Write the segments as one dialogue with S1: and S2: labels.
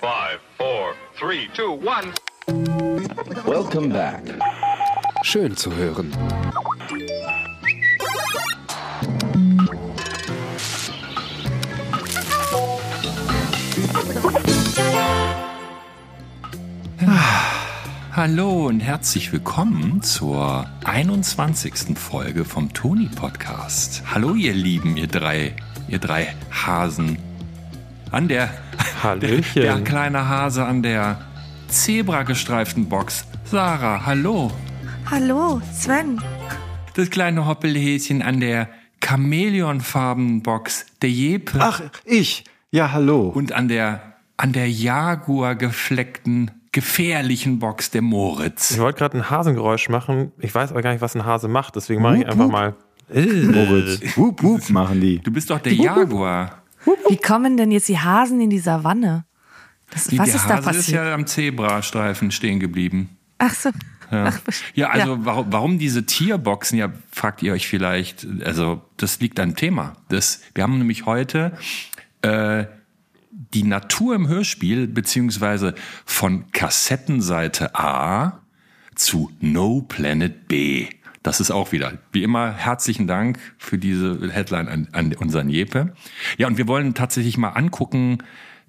S1: Five, four, three, two, one.
S2: Welcome back.
S3: Schön zu hören. Hallo und herzlich willkommen zur 21. Folge vom Toni Podcast. Hallo ihr Lieben, ihr drei, ihr drei Hasen. An der,
S4: Hallöchen.
S3: der kleine Hase an der zebragestreiften Box. Sarah, hallo.
S5: Hallo, Sven.
S3: Das kleine Hoppelhäschen an der chamäleonfarbenen Box, der Jepe.
S4: Ach, ich. Ja, hallo.
S3: Und an der, an der Jaguar gefleckten, gefährlichen Box, der Moritz.
S4: Ich wollte gerade ein Hasengeräusch machen. Ich weiß aber gar nicht, was ein Hase macht. Deswegen mache ich einfach mal.
S6: Moritz. Wup, wup machen die.
S3: Du bist doch der Jaguar.
S5: Wie kommen denn jetzt die Hasen in die Savanne? Das,
S3: Die-
S5: was
S3: der
S5: ist da
S3: Hase ist
S5: passiert?
S3: ja am Zebrastreifen stehen geblieben.
S5: Ach so.
S3: Ja, ja also Warum, warum diese Tierboxen, ja, fragt ihr euch vielleicht, also das liegt am Thema. Das, wir haben nämlich heute äh, die Natur im Hörspiel, beziehungsweise von Kassettenseite A zu No Planet B. Das ist auch wieder, wie immer, herzlichen Dank für diese Headline an, an unseren Jepe. Ja, und wir wollen tatsächlich mal angucken,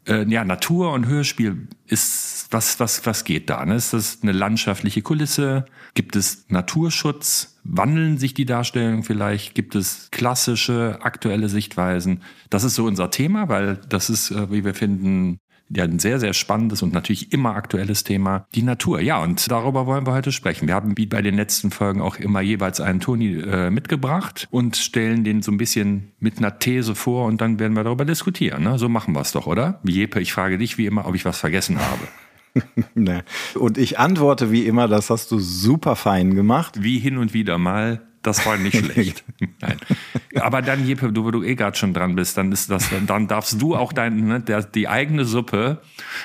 S3: äh, ja, Natur und Hörspiel ist, was, was, was geht da? Ne? Ist das eine landschaftliche Kulisse? Gibt es Naturschutz? Wandeln sich die Darstellungen vielleicht? Gibt es klassische, aktuelle Sichtweisen? Das ist so unser Thema, weil das ist, äh, wie wir finden, ja, ein sehr, sehr spannendes und natürlich immer aktuelles Thema, die Natur. Ja, und darüber wollen wir heute sprechen. Wir haben wie bei den letzten Folgen auch immer jeweils einen Toni äh, mitgebracht und stellen den so ein bisschen mit einer These vor und dann werden wir darüber diskutieren. Ne? So machen wir es doch, oder? Jepe, ich frage dich wie immer, ob ich was vergessen habe.
S6: Ne. Und ich antworte wie immer, das hast du super fein gemacht.
S3: Wie hin und wieder mal. Das war nicht schlecht. Nein. Aber dann, Jeppe, du, wo du eh gerade schon dran bist, dann ist das, dann darfst du auch dein, ne, der, die eigene Suppe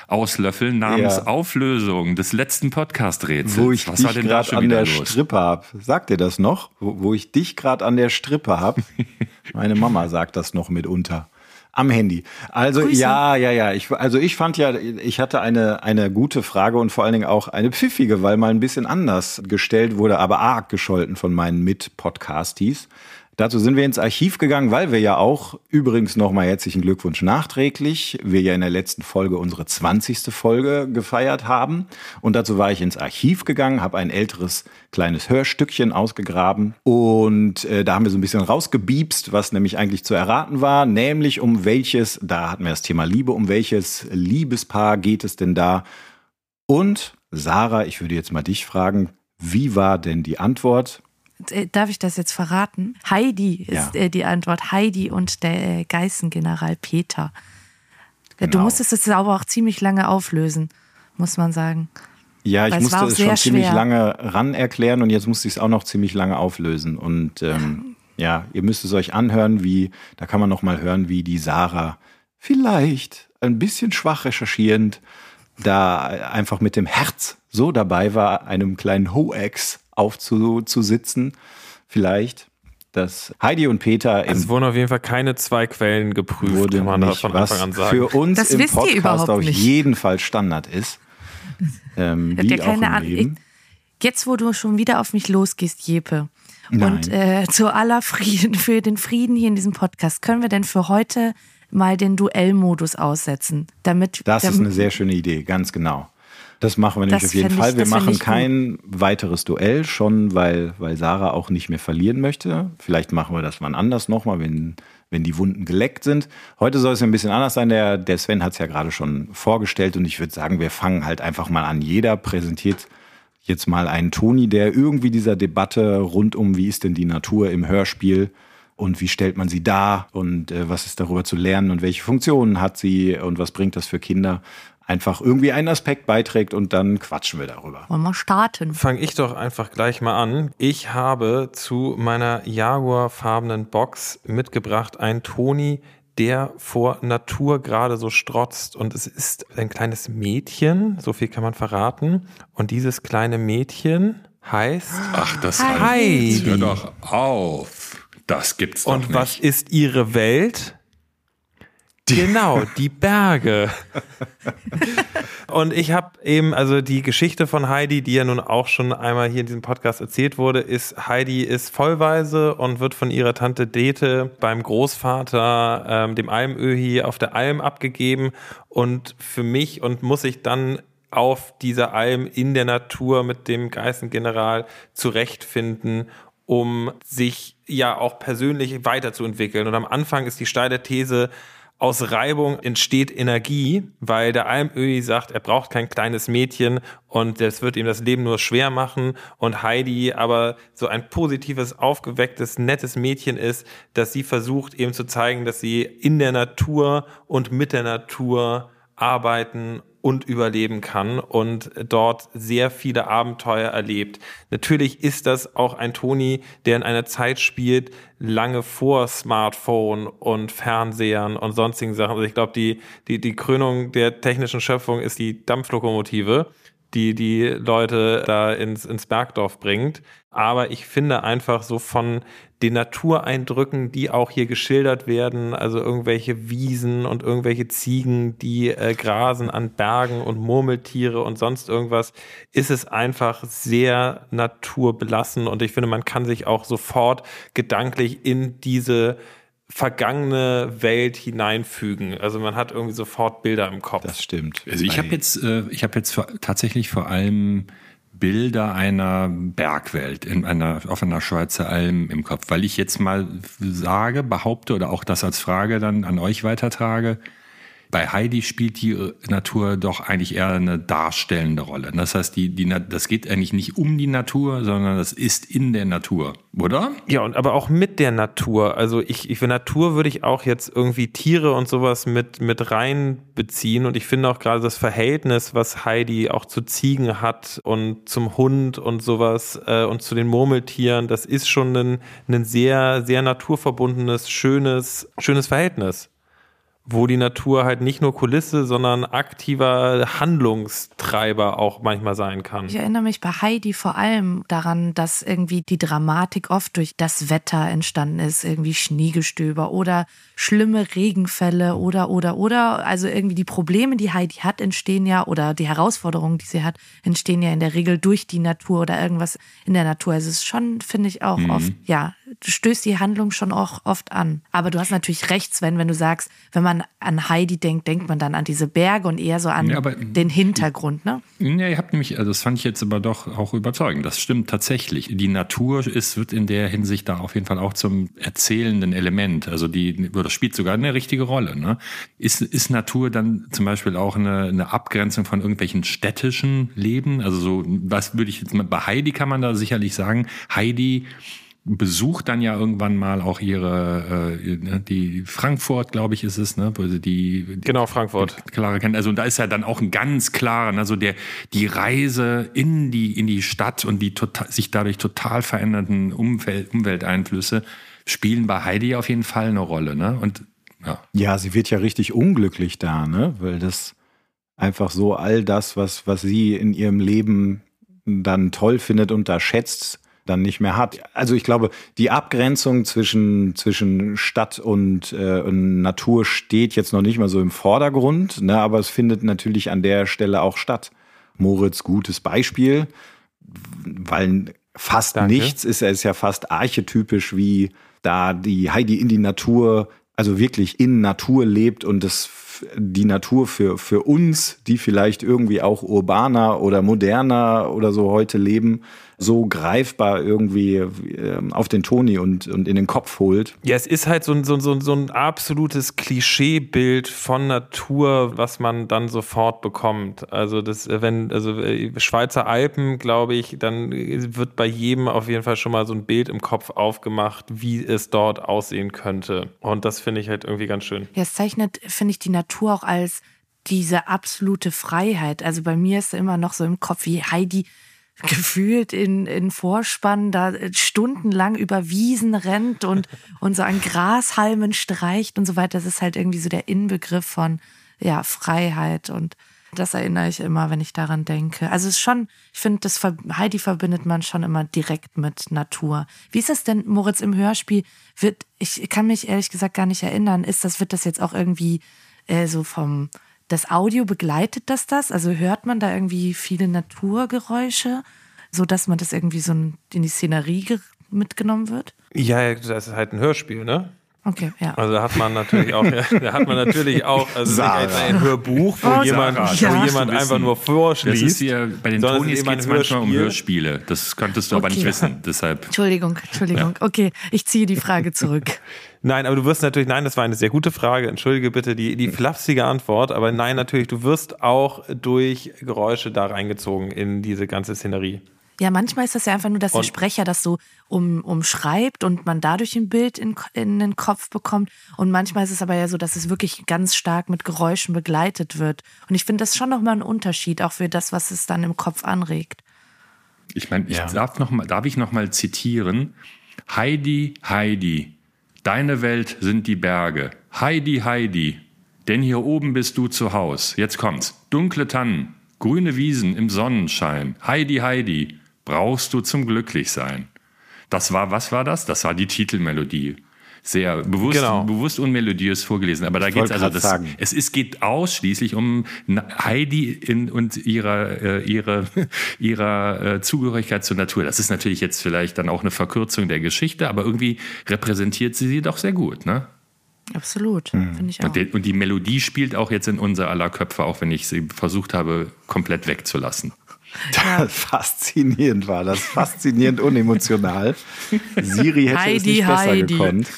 S3: auslöffeln namens
S6: Ja.
S3: Auflösung des letzten Podcast-Rätsels.
S6: Wo ich
S3: Was war
S6: dich
S3: denn da
S6: gerade
S3: schon
S6: an der
S3: los?
S6: Strippe hab. Sagt ihr das noch? Wo, wo ich dich gerade an der Strippe hab. Meine Mama sagt das noch mitunter. Am Handy. Also
S5: Grüße.
S6: ja, ja, ja. Ich, also ich fand ja, ich hatte eine, eine gute Frage und vor allen Dingen auch eine pfiffige, weil mal ein bisschen anders gestellt wurde, aber arg gescholten von meinen Mit-Podcasties. Dazu sind wir ins Archiv gegangen, weil wir ja auch, übrigens nochmal herzlichen Glückwunsch nachträglich, wir ja in der letzten Folge unsere 20. Folge gefeiert haben. Und dazu war ich ins Archiv gegangen, habe ein älteres kleines Hörstückchen ausgegraben und äh, da haben wir so ein bisschen rausgebiebst, was nämlich eigentlich zu erraten war, nämlich um welches, da hatten wir das Thema Liebe, um welches Liebespaar geht es denn da? Und Sarah, ich würde jetzt mal dich fragen, wie war denn die Antwort?
S5: Äh, Darf ich das jetzt verraten? Heidi ist
S6: Ja.
S5: äh, die Antwort. Heidi und der äh, Geißengeneral Peter. Äh, Du
S6: Genau.
S5: musstest es aber auch ziemlich lange auflösen, muss man sagen.
S6: Ja, ich musste es schon ziemlich
S5: schwer.
S6: lange ran erklären und jetzt musste ich es auch noch ziemlich lange auflösen. Und ähm, ja, ihr müsst es euch anhören, wie, da kann man noch mal hören, wie die Sarah vielleicht ein bisschen schwach recherchierend da einfach mit dem Herz so dabei war, einem kleinen Hoax aufzusitzen. Vielleicht, dass Heidi und Peter im
S4: Es wurden auf jeden Fall keine zwei Quellen geprüft,
S6: wurde
S4: kann man da
S6: nicht,
S4: von
S6: was
S4: Anfang an sagen.
S6: für uns
S5: Das
S6: im
S5: wisst ihr
S6: Podcast
S5: überhaupt
S6: auf
S5: nicht.
S6: jeden Fall Standard ist. Ähm, wie auch
S5: keine
S6: im? Leben.
S5: Jetzt, wo du schon wieder auf mich losgehst, Jepe,
S6: Nein.
S5: und äh, zu aller Frieden, für den Frieden hier in diesem Podcast, können wir denn für heute mal den Duellmodus aussetzen, damit
S6: Das ist
S5: damit-
S6: eine sehr schöne Idee, ganz genau. Das machen wir nämlich
S5: Das
S6: auf jeden
S5: fänd ich-
S6: Fall. Wir machen
S5: gut.
S6: kein weiteres Duell, schon weil, weil Sarah auch nicht mehr verlieren möchte. Vielleicht machen wir das mal anders nochmal, wenn, wenn die Wunden geleckt sind. Heute soll es ja ein bisschen anders sein. Der, der Sven hat es ja gerade schon vorgestellt und ich würde sagen, wir fangen halt einfach mal an. Jeder präsentiert jetzt mal einen Toni, der irgendwie dieser Debatte rund um, wie ist denn die Natur im Hörspiel und wie stellt man sie dar und äh, was ist darüber zu lernen und welche Funktionen hat sie und was bringt das für Kinder, einfach irgendwie einen Aspekt beiträgt und dann quatschen wir darüber.
S5: Wollen wir starten?
S4: Fange ich doch einfach gleich mal an. Ich habe zu meiner Jaguar-farbenen Box mitgebracht einen Toni, der vor Natur gerade so strotzt. Und es ist ein kleines Mädchen, so viel kann man verraten. Und dieses kleine Mädchen heißt.
S3: Ach, das
S4: Heidi.
S3: Hör doch auf. Das gibt's doch
S4: Und
S3: nicht.
S4: was ist ihre Welt? Genau, die Berge. Und ich habe eben, also die Geschichte von Heidi, die ja nun auch schon einmal hier in diesem Podcast erzählt wurde, ist, Heidi ist vollweise und wird von ihrer Tante Dete beim Großvater, ähm, dem Almöhi, auf der Alm abgegeben. Und für mich und muss ich dann auf dieser Alm in der Natur mit dem Geißengeneral zurechtfinden um sich ja auch persönlich weiterzuentwickeln. Und am Anfang ist die steile These, aus Reibung entsteht Energie, weil der Almöhi sagt, er braucht kein kleines Mädchen und das wird ihm das Leben nur schwer machen. Und Heidi aber so ein positives, aufgewecktes, nettes Mädchen ist, dass sie versucht eben zu zeigen, dass sie in der Natur und mit der Natur arbeiten und überleben kann und dort sehr viele Abenteuer erlebt. Natürlich ist das auch ein Toni, der in einer Zeit spielt, lange vor Smartphone und Fernsehern und sonstigen Sachen. Also ich glaube, die, die, die Krönung der technischen Schöpfung ist die Dampflokomotive die die Leute da ins, ins Bergdorf bringt. Aber ich finde einfach so von den Natureindrücken, die auch hier geschildert werden, also irgendwelche Wiesen und irgendwelche Ziegen, die äh, grasen an Bergen und Murmeltiere und sonst irgendwas, ist es einfach sehr naturbelassen und ich finde, man kann sich auch sofort gedanklich in diese vergangene Welt hineinfügen. Also man hat irgendwie sofort Bilder im Kopf.
S6: Das stimmt.
S3: Also ich habe jetzt, äh, ich habe jetzt tatsächlich vor allem Bilder einer Bergwelt in einer, auf einer Schweizer Alm im Kopf, weil ich jetzt mal sage, behaupte oder auch das als Frage dann an euch weitertrage, bei Heidi spielt die äh, Natur doch eigentlich eher eine darstellende Rolle. Das heißt, die, die, das geht eigentlich nicht um die Natur, sondern das ist in der Natur, oder?
S4: Ja, und aber auch mit der Natur. Also ich, ich für Natur würde ich auch jetzt irgendwie Tiere und sowas mit, mit reinbeziehen. Und ich finde auch gerade das Verhältnis, was Heidi auch zu Ziegen hat und zum Hund und sowas äh, und zu den Murmeltieren, das ist schon ein, ein sehr, sehr naturverbundenes, schönes, schönes Verhältnis wo die Natur halt nicht nur Kulisse, sondern aktiver Handlungstreiber auch manchmal sein kann.
S5: Ich erinnere mich bei Heidi vor allem daran, dass irgendwie die Dramatik oft durch das Wetter entstanden ist, irgendwie Schneegestöber oder schlimme Regenfälle oder oder oder also irgendwie die Probleme, die Heidi hat, entstehen ja oder die Herausforderungen, die sie hat, entstehen ja in der Regel durch die Natur oder irgendwas in der Natur. Also es ist schon, finde ich auch mhm. oft, ja, du stößt die Handlung schon auch oft an. Aber du hast natürlich recht, Sven, wenn du sagst, wenn man an Heidi denkt, denkt man dann an diese Berge und eher so an ja, den Hintergrund, ne?
S3: Ja, ihr habt nämlich, also das fand ich jetzt aber doch auch überzeugend. Das stimmt tatsächlich. Die Natur ist, wird in der Hinsicht da auf jeden Fall auch zum erzählenden Element. Also die, das spielt sogar eine richtige Rolle. Ne? Ist, ist Natur dann zum Beispiel auch eine, eine Abgrenzung von irgendwelchen städtischen Leben? Also so, was würde ich jetzt mal, bei Heidi kann man da sicherlich sagen, Heidi besucht dann ja irgendwann mal auch ihre äh, ne, die Frankfurt, glaube ich, ist es, ne, wo sie die
S4: genau Frankfurt
S3: klare kennen. Also da ist ja dann auch ein ganz klarer, also der die Reise in die in die Stadt und die total, sich dadurch total verändernden Umwelt, Umwelteinflüsse spielen bei Heidi auf jeden Fall eine Rolle, ne? Und
S6: ja. Ja, sie wird ja richtig unglücklich da, ne, weil das einfach so all das, was was sie in ihrem Leben dann toll findet und da schätzt, dann nicht mehr hat. Also ich glaube, die Abgrenzung zwischen, zwischen Stadt und, äh, und Natur steht jetzt noch nicht mal so im Vordergrund, ne, aber es findet natürlich an der Stelle auch statt. Moritz, gutes Beispiel, weil fast Danke. nichts ist, er ist ja fast archetypisch, wie da die Heidi in die Natur, also wirklich in Natur lebt und das die Natur für, für uns, die vielleicht irgendwie auch urbaner oder moderner oder so heute leben, so greifbar irgendwie äh, auf den Toni und, und in den Kopf holt.
S4: Ja, es ist halt so ein, so, so, so ein absolutes Klischeebild von Natur, was man dann sofort bekommt. Also das, äh, wenn, also äh, Schweizer Alpen, glaube ich, dann wird bei jedem auf jeden Fall schon mal so ein Bild im Kopf aufgemacht, wie es dort aussehen könnte. Und das finde ich halt irgendwie ganz schön.
S5: Ja, es zeichnet, finde ich, die Natur auch als diese absolute Freiheit. Also bei mir ist immer noch so im Kopf, wie Heidi gefühlt in, in Vorspann da stundenlang über Wiesen rennt und, und so an Grashalmen streicht und so weiter. Das ist halt irgendwie so der Inbegriff von ja, Freiheit und Das erinnere ich immer, wenn ich daran denke. Also es ist schon, ich finde, das Heidi verbindet man schon immer direkt mit Natur. Wie ist das denn, Moritz, im Hörspiel? Wird, ich kann mich ehrlich gesagt gar nicht erinnern, ist das, wird das jetzt auch irgendwie äh, so vom, das Audio begleitet das das? Also hört man da irgendwie viele Naturgeräusche, so dass man das irgendwie so in die Szenerie mitgenommen wird?
S4: Ja, das ist halt ein Hörspiel, ne?
S5: Okay, ja.
S4: Also da hat man natürlich auch, ja, da hat man natürlich auch, also ein Hörbuch, wo
S5: Oh,
S4: jemand,
S5: Sarah,
S4: wo
S5: ja.
S4: jemand einfach nur vorschließt.
S3: Das ist hier, bei den
S4: eben
S3: geht es manchmal um
S4: Hörspiel.
S3: Hörspiele. Das könntest du aber nicht
S5: Okay.
S3: wissen. Deshalb.
S5: Entschuldigung, Entschuldigung. Okay, ich ziehe die Frage zurück.
S4: Nein, aber du wirst natürlich, nein, das war eine sehr gute Frage. Entschuldige bitte die, die flapsige Antwort, aber nein, natürlich, du wirst auch durch Geräusche da reingezogen in diese ganze Szenerie.
S5: Ja, manchmal ist das ja einfach nur, dass der Sprecher das so um, umschreibt und man dadurch ein Bild in, in den Kopf bekommt. Und manchmal ist es aber ja so, dass es wirklich ganz stark mit Geräuschen begleitet wird. Und ich finde das schon nochmal ein Unterschied, auch für das, was es dann im Kopf anregt.
S3: Ich meine, ich
S6: Ja.
S3: darf, noch mal, darf ich noch mal zitieren? Heidi, Heidi, deine Welt sind die Berge. Heidi, Heidi, denn hier oben bist du zu Haus. Jetzt kommt's. Dunkle Tannen, grüne Wiesen im Sonnenschein. Heidi, Heidi, brauchst du zum Glücklichsein. Das war, was war das? Das war die Titelmelodie. Sehr bewusst,
S4: Genau.
S3: bewusst unmelodiös vorgelesen. Aber da
S6: wollte
S3: also, das,
S6: sagen.
S3: es ist, geht ausschließlich um Heidi in, und ihrer, äh, ihre, ihrer äh, Zugehörigkeit zur Natur. Das ist natürlich jetzt vielleicht dann auch eine Verkürzung der Geschichte, aber irgendwie repräsentiert sie sie doch sehr gut. Ne?
S5: Absolut, finde ich auch.
S3: Und, die, und die Melodie spielt auch jetzt in unser aller Köpfe, auch wenn ich sie versucht habe, komplett wegzulassen.
S6: Faszinierend war das. Faszinierend unemotional. Siri hätte es
S5: Heidi,
S6: nicht besser
S5: Heidi.
S6: gekonnt.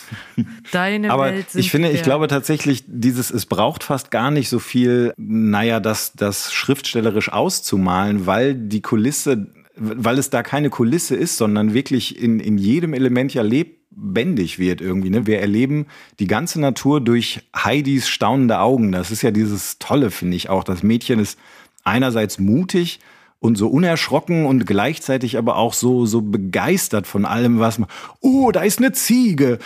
S5: Deine
S6: Aber
S5: Welt sind
S6: ich finde, ich glaube tatsächlich, dieses, es braucht fast gar nicht so viel, naja, das, das schriftstellerisch auszumalen, weil die Kulisse, weil es da keine Kulisse ist, sondern wirklich in, in jedem Element ja lebendig wird irgendwie. Ne? Wir erleben die ganze Natur durch Heidis staunende Augen. Das ist ja dieses Tolle, finde ich auch. Das Mädchen ist einerseits mutig, und so unerschrocken und gleichzeitig aber auch so, so begeistert von allem, was man, oh, da ist eine Ziege,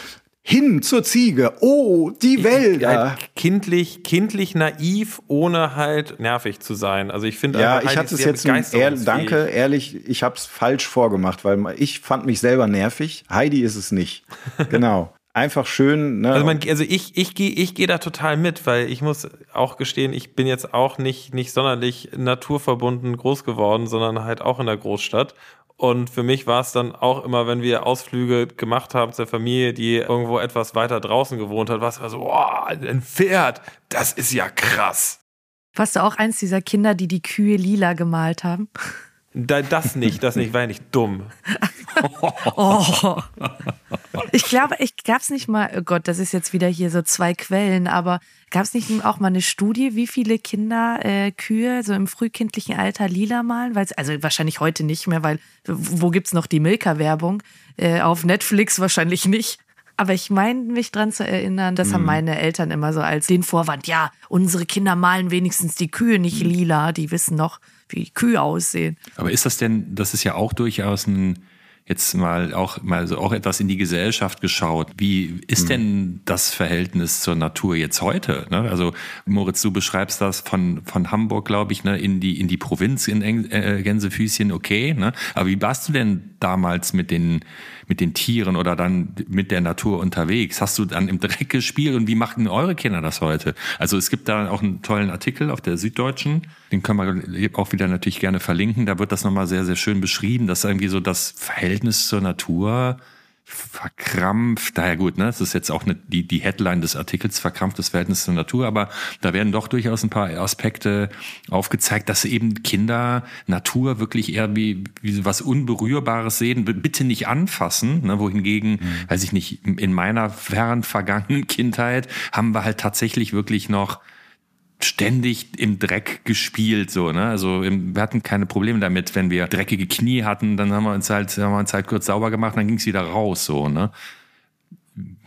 S6: hin zur Ziege, oh, die Wälder.
S4: Halt kindlich, kindlich naiv, ohne halt nervig zu sein. Also ich finde
S6: Ja,
S4: einfach,
S6: ich hatte
S4: ist
S6: es jetzt, ehr, danke, ehrlich, ich habe es falsch vorgemacht, weil ich fand mich selber nervig. Heidi ist es nicht. Genau. Einfach schön. Ne?
S4: Also, man, also ich, ich gehe ich geh da total mit, weil ich muss auch gestehen, ich bin jetzt auch nicht, nicht sonderlich naturverbunden groß geworden, sondern halt auch in der Großstadt. Und für mich war es dann auch immer, wenn wir Ausflüge gemacht haben zur Familie, die irgendwo etwas weiter draußen gewohnt hat, war es immer so, oh, ein Pferd, das ist ja krass.
S5: Warst du auch eins dieser Kinder, die die Kühe lila gemalt haben?
S4: Da, das nicht, das nicht, war ja nicht dumm.
S5: Oh. Ich glaube, ich gab es nicht mal, oh Gott, das ist jetzt wieder hier so zwei Quellen, aber gab es nicht auch mal eine Studie, wie viele Kinder äh, Kühe so im frühkindlichen Alter lila malen? Weil's, also wahrscheinlich heute nicht mehr, weil wo gibt's noch die Milka-Werbung? Äh, auf Netflix wahrscheinlich nicht. Aber ich meine mich dran zu erinnern, das haben meine Eltern immer so als den Vorwand, ja, unsere Kinder malen wenigstens die Kühe nicht lila, die wissen noch, wie Kühe aussehen.
S3: Aber ist das denn, das ist ja auch durchaus ein, jetzt mal auch mal so auch etwas in die Gesellschaft geschaut. Wie ist denn das Verhältnis zur Natur jetzt heute? Ne? Also Moritz, du beschreibst das von von Hamburg, glaube ich, ne, in die in die Provinz in Eng- äh, Gänsefüßchen, okay. Ne? Aber wie warst du denn damals mit den mit den Tieren oder dann mit der Natur unterwegs? Hast du dann im Dreck gespielt und wie machten eure Kinder das heute? Also es gibt da auch einen tollen Artikel auf der Süddeutschen, den können wir auch wieder natürlich gerne verlinken. Da wird das nochmal sehr, sehr schön beschrieben, dass irgendwie so das Verhältnis zur Natur verkrampft, daher gut, ne? Das ist jetzt auch eine, die, die Headline des Artikels, verkrampftes Verhältnis zur Natur, aber da werden doch durchaus ein paar Aspekte aufgezeigt, dass eben Kinder Natur wirklich eher wie, wie so was Unberührbares sehen, bitte nicht anfassen, ne? wohingegen, weiß ich nicht, in meiner fern vergangenen Kindheit haben wir halt tatsächlich wirklich noch ständig im Dreck gespielt, so, ne? Also wir hatten keine Probleme damit, wenn wir dreckige Knie hatten, dann haben wir uns halt, haben wir uns halt kurz sauber gemacht, dann ging es wieder raus, so, ne?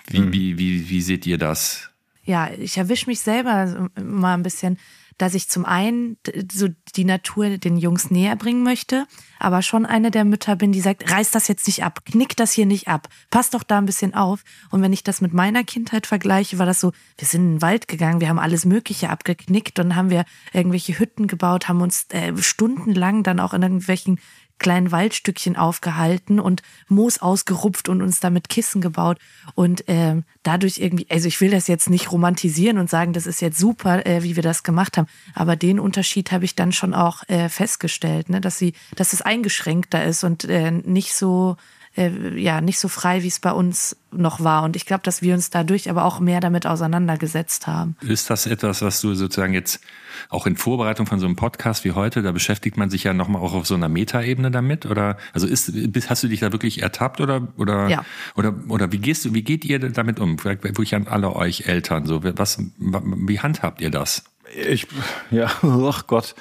S3: Wie, wie, wie, wie seht ihr das?
S5: Ja, ich erwische mich selber mal ein bisschen, dass ich zum einen so die Natur den Jungs näher bringen möchte, aber schon eine der Mütter bin, die sagt, reiß das jetzt nicht ab, knick das hier nicht ab, pass doch da ein bisschen auf. Und wenn ich das mit meiner Kindheit vergleiche, war das so, wir sind in den Wald gegangen, wir haben alles Mögliche abgeknickt und haben wir irgendwelche Hütten gebaut, haben uns äh, stundenlang dann auch in irgendwelchen kleinen Waldstückchen aufgehalten und Moos ausgerupft und uns damit Kissen gebaut. Und ähm, dadurch irgendwie, also ich will das jetzt nicht romantisieren und sagen, das ist jetzt super, äh, wie wir das gemacht haben. Aber den Unterschied habe ich dann schon auch äh, festgestellt, ne? dass sie, dass es eingeschränkter ist und äh, nicht so äh, ja nicht so frei, wie es bei uns noch war. Und ich glaube, dass wir uns dadurch aber auch mehr damit auseinandergesetzt haben.
S3: Ist das etwas, was du sozusagen jetzt auch in Vorbereitung von so einem Podcast wie heute, da beschäftigt man sich ja nochmal auch auf so einer Metaebene damit? Oder also ist, hast du dich da wirklich ertappt oder oder
S5: ja.
S3: oder oder wie gehst du, wie geht ihr damit um? Vielleicht wirklich an alle euch Eltern so, was, wie handhabt ihr das?
S6: Ich, ja, ach Gott.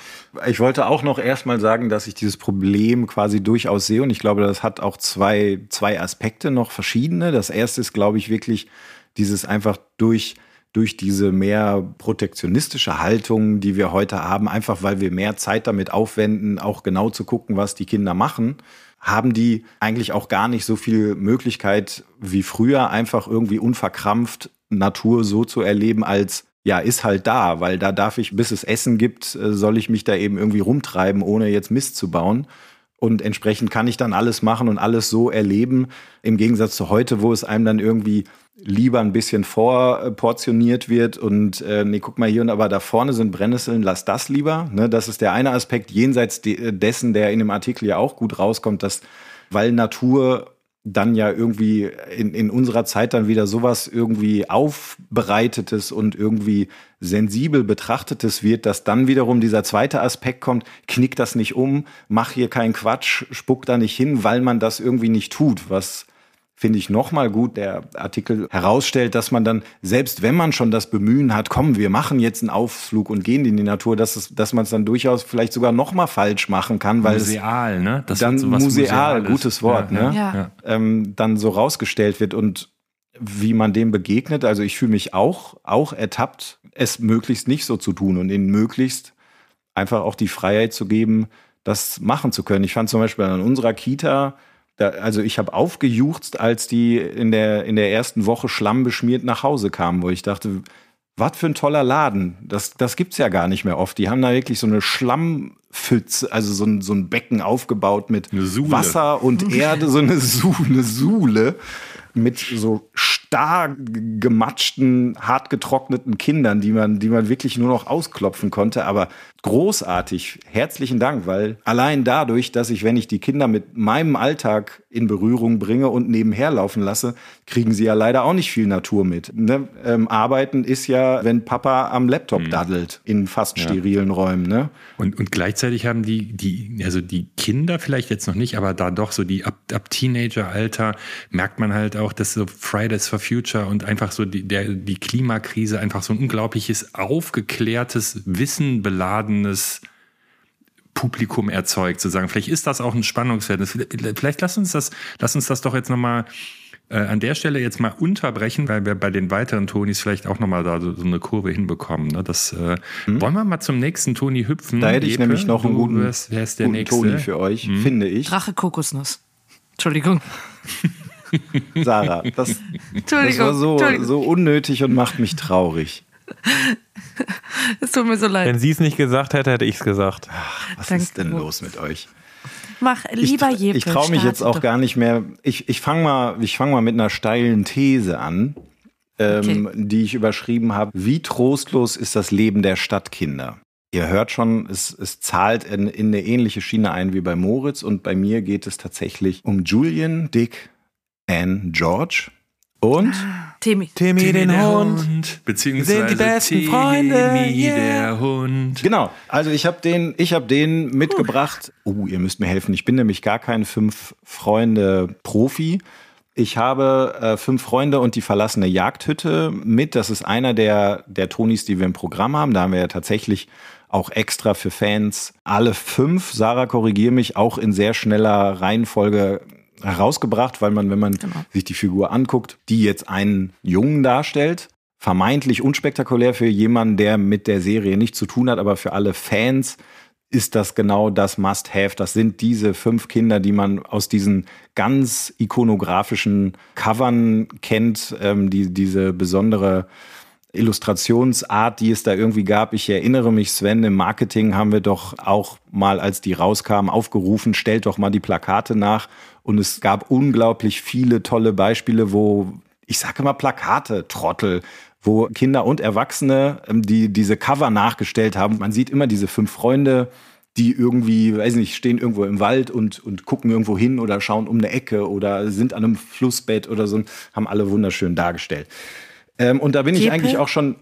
S6: Ich wollte auch noch erstmal sagen, dass ich dieses Problem quasi durchaus sehe und ich glaube, das hat auch zwei, zwei Aspekte noch verschiedene. Das erste ist, glaube ich, wirklich dieses einfach durch, durch diese mehr protektionistische Haltung, die wir heute haben, einfach weil wir mehr Zeit damit aufwenden, auch genau zu gucken, was die Kinder machen, haben die eigentlich auch gar nicht so viel Möglichkeit wie früher, einfach irgendwie unverkrampft Natur so zu erleben als ja, ist halt da, weil da darf ich, bis es Essen gibt, äh, soll ich mich da eben irgendwie rumtreiben, ohne jetzt Mist zu bauen. Und entsprechend kann ich dann alles machen und alles so erleben, im Gegensatz zu heute, wo es einem dann irgendwie lieber ein bisschen vorportioniert wird und äh, nee, guck mal hier und aber da vorne sind Brennnesseln, lass das lieber. Ne, das ist der eine Aspekt, jenseits de dessen, der in dem Artikel ja auch gut rauskommt, dass weil Natur dann ja irgendwie in, in unserer Zeit dann wieder sowas irgendwie aufbereitetes und irgendwie sensibel betrachtetes wird, dass dann wiederum dieser zweite Aspekt kommt, knick das nicht um, mach hier keinen Quatsch, spuck da nicht hin, weil man das irgendwie nicht tut, was finde ich nochmal gut, der Artikel herausstellt, dass man dann, selbst wenn man schon das Bemühen hat, komm, wir machen jetzt einen Ausflug und gehen in die Natur, dass, es, dass man es dann durchaus vielleicht sogar nochmal falsch machen kann, weil
S3: museal,
S6: es
S3: ne?
S6: Das dann museal, museal gutes Wort,
S5: ja,
S6: ne?
S5: Ja.
S6: Ähm, dann so rausgestellt wird und wie man dem begegnet. Also ich fühle mich auch, auch ertappt, es möglichst nicht so zu tun und ihnen möglichst einfach auch die Freiheit zu geben, das machen zu können. Ich fand zum Beispiel an unserer Kita, da, also ich habe aufgejuchzt, als die in der, in der ersten Woche schlammbeschmiert nach Hause kamen, wo ich dachte, was für ein toller Laden. Das, das gibt's ja gar nicht mehr oft. Die haben da wirklich so eine Schlammpfütze, also so ein, so ein Becken aufgebaut mit Wasser und Erde, so eine, Su eine Suhle mit so starr gematschten, hart getrockneten Kindern, die man, die man wirklich nur noch ausklopfen konnte. Aber großartig. Herzlichen Dank, weil allein dadurch, dass ich, wenn ich die Kinder mit meinem Alltag in Berührung bringe und nebenher laufen lasse, kriegen sie ja leider auch nicht viel Natur mit. Ne? Ähm, Arbeiten ist ja, wenn Papa am Laptop mhm. daddelt in fast ja. sterilen Räumen. Ne?
S3: Und, und gleichzeitig haben die, die, also die Kinder vielleicht jetzt noch nicht, aber da doch so die ab, ab Teenageralter merkt man halt auch, dass so Fridays for Future und einfach so die, der, die Klimakrise einfach so ein unglaubliches, aufgeklärtes, Wissen beladenes Publikum erzeugt, sozusagen. Vielleicht ist das auch ein Spannungsverhältnis. Vielleicht lass uns das, lass uns das doch jetzt nochmal äh, an der Stelle jetzt mal unterbrechen, weil wir bei den weiteren Tonis vielleicht auch nochmal da so, so eine Kurve hinbekommen. Ne? Das, äh, hm. Wollen wir mal zum nächsten Toni hüpfen?
S6: Da hätte ich
S3: Jeppe,
S6: nämlich noch einen guten,
S3: der
S6: guten
S3: nächste.
S6: Toni für euch, hm. finde ich.
S5: Drache Kokosnuss. Entschuldigung.
S6: Sarah, das, das war so, so unnötig und macht mich traurig.
S5: Es tut mir so leid.
S4: Wenn sie es nicht gesagt hätte, hätte ich es gesagt.
S6: Ach, was Danke. ist denn los mit euch?
S5: Mach lieber
S6: Ich, ich traue mich jetzt auch doch. gar nicht mehr. Ich, ich fange mal, fang mal mit einer steilen These an, ähm, okay. die ich überschrieben habe. Wie trostlos ist das Leben der Stadtkinder? Ihr hört schon, es, es zahlt in, in eine ähnliche Schiene ein wie bei Moritz und bei mir geht es tatsächlich um Julian, Dick, Anne, George und
S5: Timmy.
S4: Timmy, Timmy den Hund.
S3: Hund. Beziehungsweise
S4: sind die besten
S3: Timmy
S4: Freunde. Yeah.
S3: der Hund.
S6: Genau. Also ich habe den, ich habe den mitgebracht. Oh, uh, ihr müsst mir helfen. Ich bin nämlich gar kein fünf Freunde Profi. Ich habe äh, fünf Freunde und die verlassene Jagdhütte mit. Das ist einer der der Tonis, die wir im Programm haben. Da haben wir ja tatsächlich auch extra für Fans alle fünf. Sarah, korrigiere mich, auch in sehr schneller Reihenfolge herausgebracht, weil man, wenn man genau. sich die Figur anguckt, die jetzt einen Jungen darstellt, vermeintlich unspektakulär für jemanden, der mit der Serie nichts zu tun hat, aber für alle Fans ist das genau das Must-Have. Das sind diese fünf Kinder, die man aus diesen ganz ikonografischen Covern kennt, ähm, die, diese besondere Illustrationsart, die es da irgendwie gab. Ich erinnere mich, Sven, im Marketing haben wir doch auch mal, als die rauskamen, aufgerufen, stellt doch mal die Plakate nach. Und es gab unglaublich viele tolle Beispiele, wo, ich sage mal Plakate, Trottel, wo Kinder und Erwachsene, ähm, die diese Cover nachgestellt haben. Man sieht immer diese fünf Freunde, die irgendwie, weiß nicht, stehen irgendwo im Wald und, und gucken irgendwo hin oder schauen um eine Ecke oder sind an einem Flussbett oder so, haben alle wunderschön dargestellt. Ähm, und da bin Kepe? ich eigentlich auch schon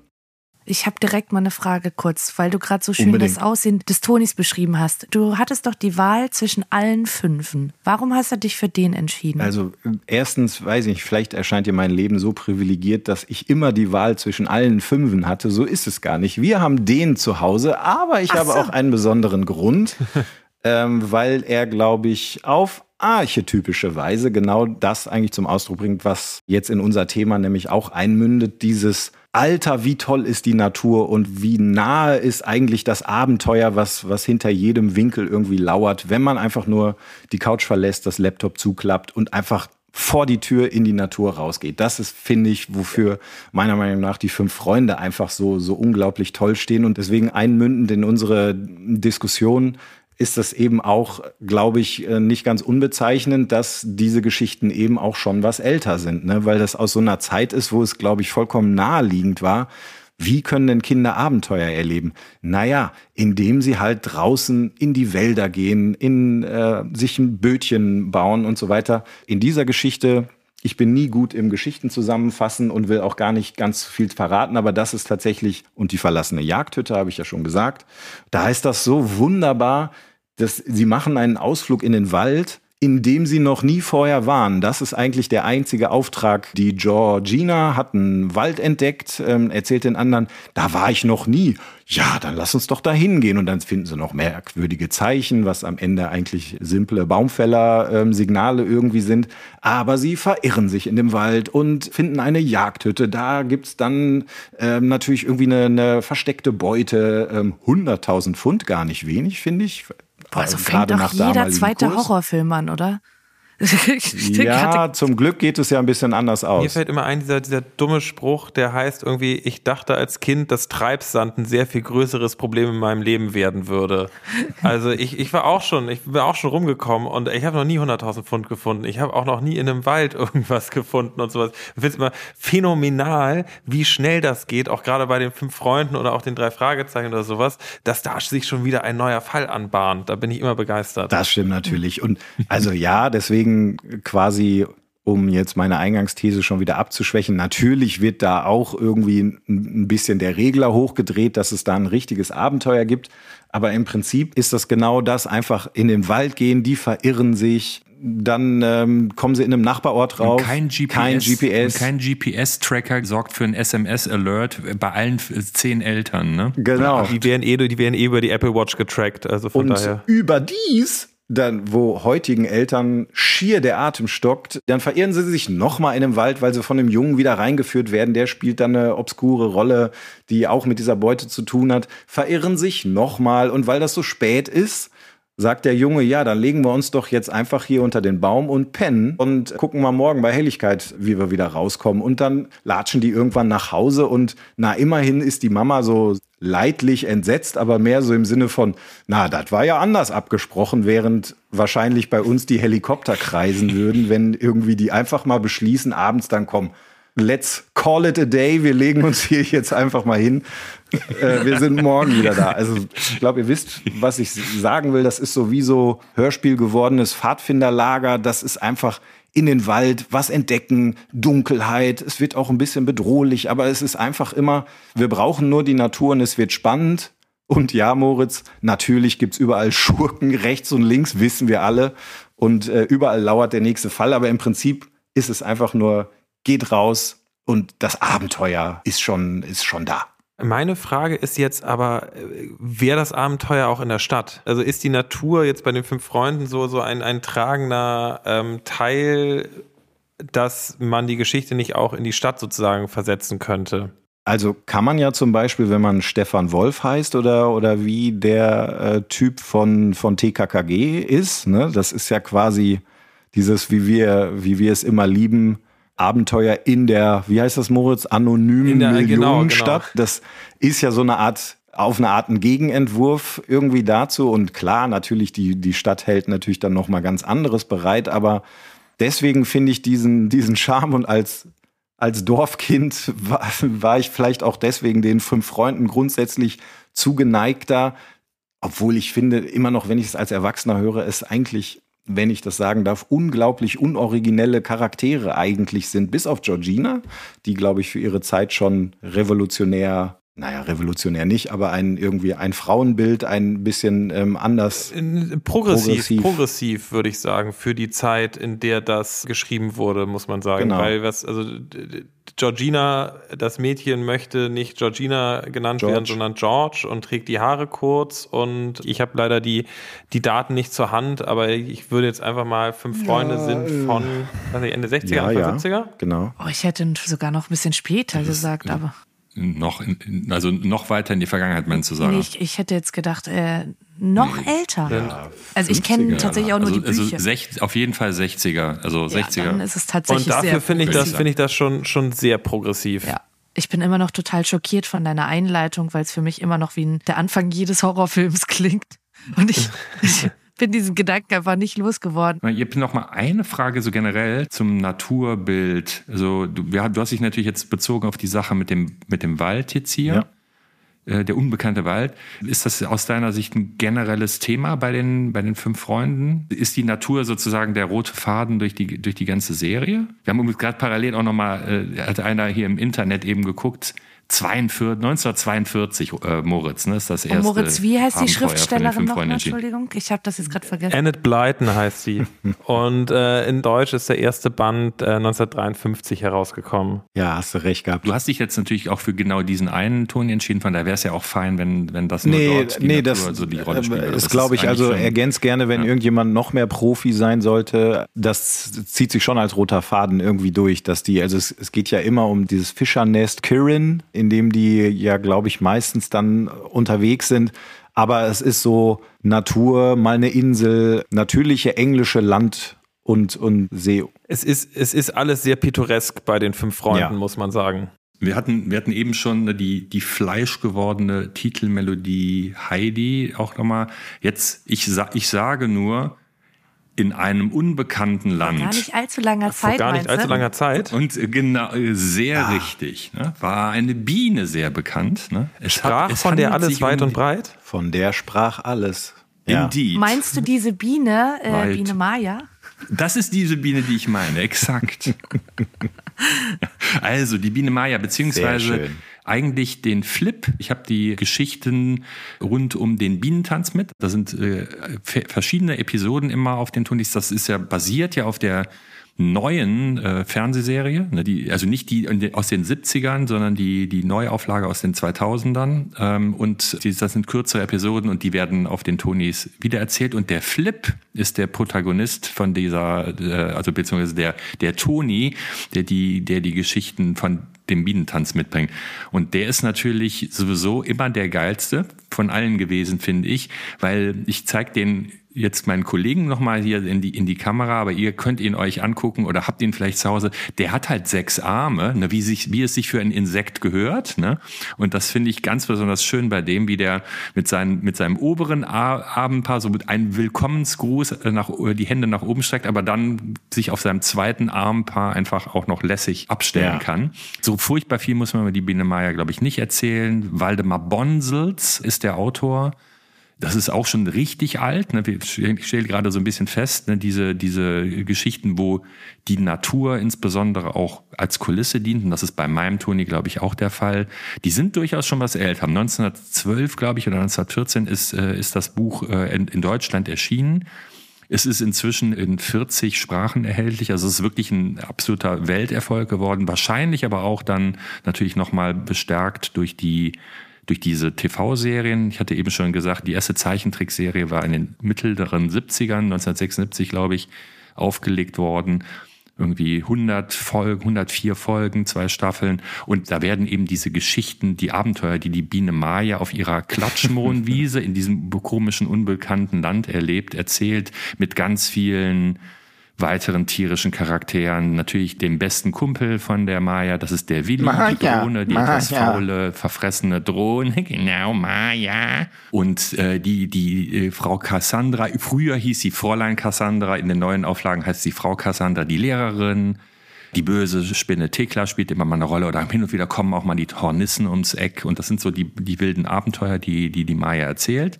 S5: ich habe direkt mal eine Frage kurz, weil du gerade so schön Unbedingt. das Aussehen des Tonis beschrieben hast. Du hattest doch die Wahl zwischen allen Fünfen. Warum hast du dich für den entschieden?
S6: Also erstens weiß ich, vielleicht erscheint dir mein Leben so privilegiert, dass ich immer die Wahl zwischen allen Fünfen hatte. So ist es gar nicht. Wir haben den zu Hause, aber ich Ach habe so. auch einen besonderen Grund, ähm, weil er, glaube ich, auf archetypische Weise genau das eigentlich zum Ausdruck bringt, was jetzt in unser Thema nämlich auch einmündet, dieses Alter, wie toll ist die Natur und wie nahe ist eigentlich das Abenteuer, was, was hinter jedem Winkel irgendwie lauert, wenn man einfach nur die Couch verlässt, das Laptop zuklappt und einfach vor die Tür in die Natur rausgeht. Das ist, finde ich, wofür meiner Meinung nach die fünf Freunde einfach so, so unglaublich toll stehen und deswegen einmündend in unsere Diskussion ist das eben auch, glaube ich, äh, nicht ganz unbezeichnend, dass diese Geschichten eben auch schon was älter sind, ne? weil das aus so einer Zeit ist, wo es, glaube ich, vollkommen naheliegend war. Wie können denn Kinder Abenteuer erleben? Naja, indem sie halt draußen in die Wälder gehen, in äh, sich ein Bötchen bauen und so weiter. In dieser Geschichte ich bin nie gut im Geschichten zusammenfassen und will auch gar nicht ganz viel verraten, aber das ist tatsächlich, und die verlassene Jagdhütte, habe ich ja schon gesagt. Da ist das so wunderbar, dass sie machen einen Ausflug in den Wald, in dem sie noch nie vorher waren. Das ist eigentlich der einzige Auftrag. Die Georgina hat einen Wald entdeckt, ähm, erzählt den anderen, da war ich noch nie. Ja, dann lass uns doch da hingehen. Und dann finden sie noch merkwürdige Zeichen, was am Ende eigentlich simple Baumfäller-Signale ähm, irgendwie sind. Aber sie verirren sich in dem Wald und finden eine Jagdhütte. Da gibt's dann ähm, natürlich irgendwie eine, eine versteckte Beute. Ähm, 100.000 Pfund, gar nicht wenig, finde ich
S5: Boah, so fängt doch jeder zweite Kurs. Horrorfilm an, oder?
S6: Ja, zum Glück geht es ja ein bisschen anders aus.
S4: Mir fällt immer ein, dieser, dieser dumme Spruch, der heißt irgendwie, ich dachte als Kind, dass Treibsand ein sehr viel größeres Problem in meinem Leben werden würde. Also ich, ich war auch schon, ich bin auch schon rumgekommen und ich habe noch nie 100.000 Pfund gefunden. Ich habe auch noch nie in einem Wald irgendwas gefunden und sowas. Ich finde es immer phänomenal, wie schnell das geht, auch gerade bei den fünf Freunden oder auch den drei Fragezeichen oder sowas, dass da sich schon wieder ein neuer Fall anbahnt. Da bin ich immer begeistert.
S6: Das stimmt natürlich. Und also ja, deswegen deswegen quasi um jetzt meine Eingangsthese schon wieder abzuschwächen. Natürlich wird da auch irgendwie ein bisschen der Regler hochgedreht, dass es da ein richtiges Abenteuer gibt. Aber im Prinzip ist das genau das, einfach in den Wald gehen, die verirren sich, dann ähm, kommen sie in einem Nachbarort raus.
S3: kein GPS. Kein GPS. kein GPS-Tracker sorgt für einen SMS-Alert bei allen zehn Eltern. Ne?
S6: Genau.
S4: Die werden, eh, die werden eh über die Apple Watch getrackt. Also von
S6: Und
S4: daher.
S6: überdies dann, wo heutigen Eltern schier der Atem stockt, dann verirren sie sich nochmal in einem Wald, weil sie von einem Jungen wieder reingeführt werden. Der spielt dann eine obskure Rolle, die auch mit dieser Beute zu tun hat. Verirren sich nochmal und weil das so spät ist, sagt der Junge, ja, dann legen wir uns doch jetzt einfach hier unter den Baum und pennen und gucken mal morgen bei Helligkeit, wie wir wieder rauskommen. Und dann latschen die irgendwann nach Hause und na, immerhin ist die Mama so leidlich entsetzt, aber mehr so im Sinne von, na, das war ja anders abgesprochen, während wahrscheinlich bei uns die Helikopter kreisen würden, wenn irgendwie die einfach mal beschließen, abends dann kommen let's call it a day. Wir legen uns hier jetzt einfach mal hin. Äh, wir sind morgen wieder da. Also ich glaube, ihr wisst, was ich sagen will. Das ist so wie so Hörspiel gewordenes Pfadfinderlager. Das ist einfach in den Wald, was entdecken, Dunkelheit. Es wird auch ein bisschen bedrohlich, aber es ist einfach immer, wir brauchen nur die Natur und es wird spannend. Und ja, Moritz, natürlich gibt's überall Schurken, rechts und links, wissen wir alle. Und äh, überall lauert der nächste Fall. Aber im Prinzip ist es einfach nur geht raus und das Abenteuer ist schon, ist schon da.
S4: Meine Frage ist jetzt aber, wäre das Abenteuer auch in der Stadt? Also ist die Natur jetzt bei den fünf Freunden so, so ein, ein tragender ähm, Teil, dass man die Geschichte nicht auch in die Stadt sozusagen versetzen könnte?
S6: Also kann man ja zum Beispiel, wenn man Stefan Wolf heißt oder, oder wie der äh, Typ von, von TKKG ist, ne? das ist ja quasi dieses, wie wir, wie wir es immer lieben, Abenteuer in der, wie heißt das, Moritz, anonymen
S4: der- genau,
S6: Millionenstadt.
S4: genau.
S6: Das ist ja so eine Art, auf eine Art ein Gegenentwurf irgendwie dazu. Und klar, natürlich, die, die Stadt hält natürlich dann nochmal ganz anderes bereit, aber deswegen finde ich diesen, diesen Charme und als, als Dorfkind war, war ich vielleicht auch deswegen den fünf Freunden grundsätzlich zugeneigter, obwohl ich finde, immer noch, wenn ich es als Erwachsener höre, es eigentlich, wenn ich das sagen darf, unglaublich unoriginelle Charaktere eigentlich sind, bis auf Georgina, die, glaube ich, für ihre Zeit schon revolutionär, naja, revolutionär nicht, aber ein irgendwie ein Frauenbild ein bisschen ähm, anders.
S4: Progressiv,
S6: Progressiv.
S4: progressiv, würde ich sagen, für die Zeit, in der das geschrieben wurde, muss man sagen.
S6: Genau.
S4: Weil was, also Georgina, das Mädchen möchte nicht Georgina genannt
S6: George.
S4: werden, sondern George und trägt die Haare kurz. Und ich habe leider die, die Daten nicht zur Hand, aber ich würde jetzt einfach mal fünf Freunde sind von weiß nicht, Ende 60er,
S6: Ja,
S4: Anfang
S6: ja,
S4: 70er.
S6: genau.
S5: Oh, ich hätte sogar noch ein bisschen später gesagt, aber
S3: Noch, in- also noch weiter in die Vergangenheit, meinst du, Sarah?
S5: nee, ich, ich hätte jetzt gedacht, äh, noch älter. also ich kenne
S6: 50er,
S5: tatsächlich auch nur
S3: also,
S5: die Bücher.
S3: Also sech, auf jeden Fall 60er, also
S5: ja,
S3: 60er.
S5: dann ist es tatsächlich
S4: Und dafür finde ich das, finde ich das schon, schon sehr progressiv.
S5: Ja. Ich bin immer noch total schockiert von deiner Einleitung, weil es für mich immer noch wie ein, der Anfang jedes Horrorfilms klingt. Und ich, ich bin diesen Gedanken einfach nicht losgeworden.
S3: Ich habe noch mal eine Frage so generell zum Naturbild. Also du, wir, du hast dich natürlich jetzt bezogen auf die Sache mit dem, mit dem Wald jetzt hier. Äh, Der unbekannte Wald. Ist das aus deiner Sicht ein generelles Thema bei den, bei den fünf Freunden? Ist die Natur sozusagen der rote Faden durch die, durch die ganze Serie? Wir haben übrigens gerade parallel auch nochmal, äh, hat einer hier im Internet eben geguckt, 42, 1942, äh, Moritz, ne, ist das erste
S5: Und Moritz, wie heißt die
S3: Abenteuer den
S5: Schriftstellerin nochmal? Entschuldigung, ich habe das jetzt gerade vergessen.
S4: Annette Blyton heißt sie. Und äh, in Deutsch ist der erste Band äh, 1953 herausgekommen.
S6: Ja, hast du recht gehabt.
S3: Du hast dich jetzt natürlich auch für genau diesen einen Ton entschieden, von daher wäre es ja auch fein, wenn, wenn das nur
S6: Nee,
S3: dort die
S6: nee,
S3: Natur
S6: das
S3: so die Rolle
S6: äh,
S3: spielt. Aber das
S6: glaube ich, also ergänzt gerne, wenn
S3: Ja.
S6: irgendjemand noch mehr Profi sein sollte. Das zieht sich schon als roter Faden irgendwie durch, dass die, also es, es geht ja immer um dieses Fischernest Kirin, in dem die ja, glaube ich, meistens dann unterwegs sind. Aber es ist so Natur, mal eine Insel, natürliche englische Land- und, und See.
S4: Es ist, es ist alles sehr pittoresk bei den fünf Freunden,
S6: Ja.
S4: muss man sagen.
S3: Wir hatten, wir hatten eben schon die, die fleischgewordene Titelmelodie Heidi auch nochmal. Jetzt, ich, sa ich sage nur, in einem unbekannten Land.
S5: Gar nicht allzu langer
S4: Vor
S5: Zeit.
S4: gar nicht allzu langer Zeit.
S3: Und genau, sehr richtig. Ne? War eine Biene sehr bekannt. Ne? Es
S4: Sprach
S3: es
S4: von der alles weit
S3: um
S4: und breit.
S6: Von der sprach alles. Ja.
S3: Indeed.
S5: Meinst du diese Biene, äh. Biene Maya?
S3: Das ist diese Biene, die ich meine, exakt. also die Biene Maya,
S6: Sehr
S3: beziehungsweise
S6: schön.
S3: Eigentlich den Flip. Ich habe die Geschichten rund um den Bienentanz mit. Da sind äh, ve- verschiedene Episoden immer auf den Tonis. Das ist ja basiert ja auf der neuen äh, Fernsehserie, ne, die, also nicht die aus den 70ern, sondern die, die Neuauflage aus den 2000ern. Ähm, und die, das sind kürzere Episoden und die werden auf den Tonis wiedererzählt. Und der Flip ist der Protagonist von dieser, äh, also beziehungsweise der, der Toni, der die, der die Geschichten von dem Bienentanz mitbringt. Und der ist natürlich sowieso immer der geilste von allen gewesen, finde ich, weil ich zeige den jetzt meinen Kollegen nochmal hier in die, in die Kamera, aber ihr könnt ihn euch angucken oder habt ihn vielleicht zu Hause. Der hat halt sechs Arme, ne, wie, sich, wie es sich für ein Insekt gehört. Ne? Und das finde ich ganz besonders schön bei dem, wie der mit, seinen, mit seinem oberen Ar- Armenpaar so mit einem Willkommensgruß äh, nach, äh, die Hände nach oben streckt, aber dann sich auf seinem zweiten Armpaar einfach auch noch lässig abstellen
S6: Ja.
S3: kann. So furchtbar viel muss man über die Biene Meier, glaube ich, nicht erzählen. Waldemar Bonsels ist der Autor. Das ist auch schon richtig alt. Ne? Ich stelle gerade so ein bisschen fest, ne? diese, diese Geschichten, wo die Natur insbesondere auch als Kulisse dient, und das ist bei meinem Toni, glaube ich, auch der Fall, die sind durchaus schon was älter. 1912, glaube ich, oder 1914 ist, äh, ist das Buch äh, in, in Deutschland erschienen. Es ist inzwischen in 40 Sprachen erhältlich. Also es ist wirklich ein absoluter Welterfolg geworden. Wahrscheinlich aber auch dann natürlich nochmal bestärkt durch die durch diese TV-Serien. Ich hatte eben schon gesagt, die erste Zeichentrickserie war in den mittleren 70ern, 1976, glaube ich, aufgelegt worden. irgendwie 100 Folgen, 104 Folgen, zwei Staffeln. Und da werden eben diese Geschichten, die Abenteuer, die die Biene Maya auf ihrer Klatschmohnwiese in diesem komischen, unbekannten Land erlebt, erzählt mit ganz vielen weiteren tierischen Charakteren. Natürlich dem besten Kumpel von der Maya, das ist der Willi,
S6: Maya,
S3: die Drohne, die
S6: Maya.
S3: etwas faule, verfressene Drohne. Genau, Maya. Und äh, die, die äh, Frau Cassandra, früher hieß sie Fräulein Cassandra, in den neuen Auflagen heißt sie Frau Cassandra, die Lehrerin. Die böse Spinne Thekla spielt immer mal eine Rolle oder hin und wieder kommen auch mal die Hornissen ums Eck und das sind so die, die wilden Abenteuer, die, die die Maya erzählt.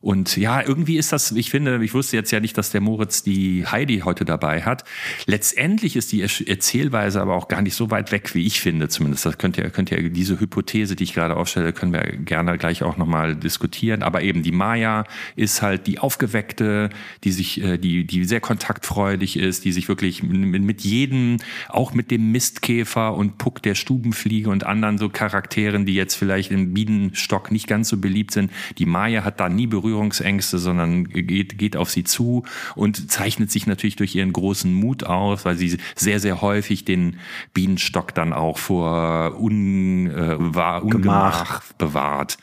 S3: Und ja, irgendwie ist das, ich finde, ich wusste jetzt ja nicht, dass der Moritz die Heidi heute dabei hat. Letztendlich ist die Erzählweise aber auch gar nicht so weit weg, wie ich finde zumindest. Das könnt ihr, könnt ihr diese Hypothese, die ich gerade aufstelle, können wir gerne gleich auch nochmal diskutieren. Aber eben die Maya ist halt die Aufgeweckte, die sich, äh, die, die sehr kontaktfreudig ist, die sich wirklich mit, jedem, auch mit dem Mistkäfer und Puck der Stubenfliege und anderen so Charakteren, die jetzt vielleicht im Bienenstock nicht ganz so beliebt sind. Die Maya hat da nie Berührungsängste, sondern geht, geht auf sie zu und zeichnet sich natürlich durch ihren großen Mut aus, weil sie sehr, sehr häufig den Bienenstock dann auch vor Un, äh, war, Ungemach bewahrt.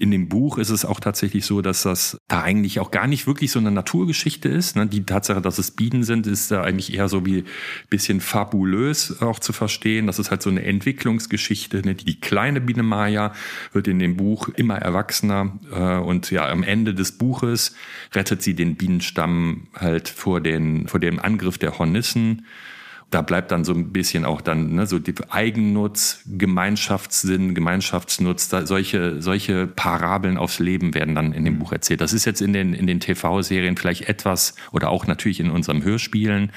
S3: In dem Buch ist es auch tatsächlich so, dass das da eigentlich auch gar nicht wirklich so eine Naturgeschichte ist. Ne? Die Tatsache, dass es Bienen sind, ist da eigentlich eher so wie bisschen fabulös auch zu verstehen. Das ist halt so eine Entwicklungsgeschichte. Ne? Die kleine Biene Maya wird in dem Buch immer erwachsener äh, und ja, am Ende des Buches rettet sie den Bienenstamm halt vor, den, vor dem Angriff der Hornissen da bleibt dann so ein bisschen auch dann ne, so die Eigennutz, Gemeinschaftssinn, Gemeinschaftsnutz, da, solche solche Parabeln aufs Leben werden dann in dem Buch erzählt. Das ist jetzt in den in den TV-Serien vielleicht etwas oder auch natürlich in unserem Hörspielen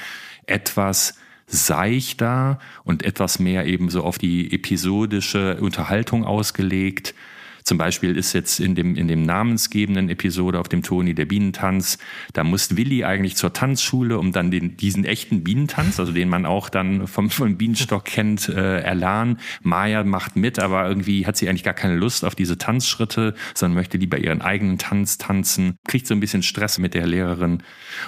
S3: etwas seichter und etwas mehr eben so auf die episodische Unterhaltung ausgelegt. Zum Beispiel ist jetzt in dem, in dem namensgebenden Episode auf dem Toni der Bienentanz, da muss Willi eigentlich zur Tanzschule, um dann den, diesen echten Bienentanz, also den man auch dann vom, vom Bienenstock kennt, äh, erlernen. Maya macht mit, aber irgendwie hat sie eigentlich gar keine Lust auf diese Tanzschritte, sondern möchte lieber ihren eigenen Tanz tanzen, kriegt so ein bisschen Stress mit der Lehrerin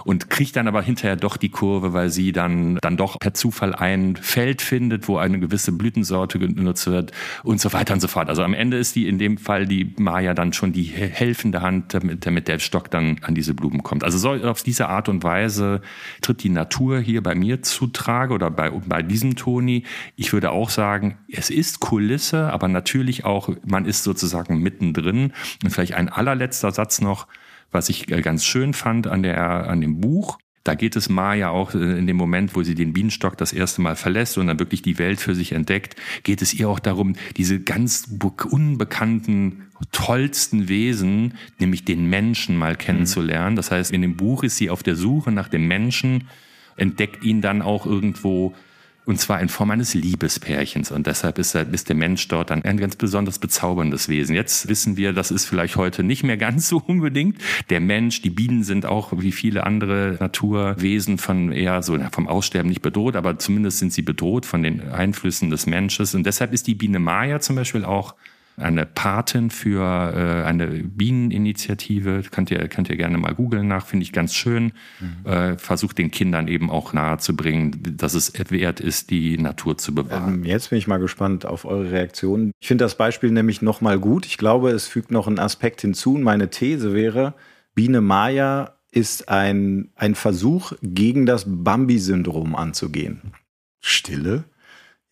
S3: und kriegt dann aber hinterher doch die Kurve, weil sie dann, dann doch per Zufall ein Feld findet, wo eine gewisse Blütensorte genutzt wird und so weiter und so fort. Also am Ende ist die in dem Fall die Maya dann schon die helfende Hand, damit, damit der Stock dann an diese Blumen kommt. Also so auf diese Art und Weise tritt die Natur hier bei mir zutrage oder bei, bei diesem Toni. Ich würde auch sagen, es ist Kulisse, aber natürlich auch, man ist sozusagen mittendrin. Und vielleicht ein allerletzter Satz noch, was ich äh, ganz schön fand an, der, an dem Buch. Da geht es Maya auch äh, in dem Moment, wo sie den Bienenstock das erste Mal verlässt und dann wirklich die Welt für sich entdeckt, geht es ihr auch darum, diese ganz unbekannten, tollsten Wesen, nämlich den Menschen mal kennenzulernen. Das heißt, in dem Buch ist sie auf der Suche nach dem Menschen, entdeckt ihn dann auch irgendwo und zwar in Form eines Liebespärchens. Und deshalb ist, er, ist der Mensch dort dann ein ganz besonders bezauberndes Wesen. Jetzt wissen wir, das ist vielleicht heute nicht mehr ganz so unbedingt. Der Mensch, die Bienen sind auch wie viele andere Naturwesen von eher so vom Aussterben nicht bedroht, aber zumindest sind sie bedroht von den Einflüssen des Menschen. Und deshalb ist die Biene Maya zum Beispiel auch eine Patin für äh, eine Bieneninitiative. Könnt ihr, könnt ihr gerne mal googeln nach, finde ich ganz schön. Mhm. Äh, versucht den Kindern eben auch nahezubringen, dass es wert ist, die Natur zu bewahren.
S6: Ähm, jetzt bin ich mal gespannt auf eure Reaktion. Ich finde das Beispiel nämlich nochmal gut. Ich glaube, es fügt noch einen Aspekt hinzu. Und meine These wäre, Biene Maya ist ein, ein Versuch, gegen das Bambi-Syndrom anzugehen. Stille?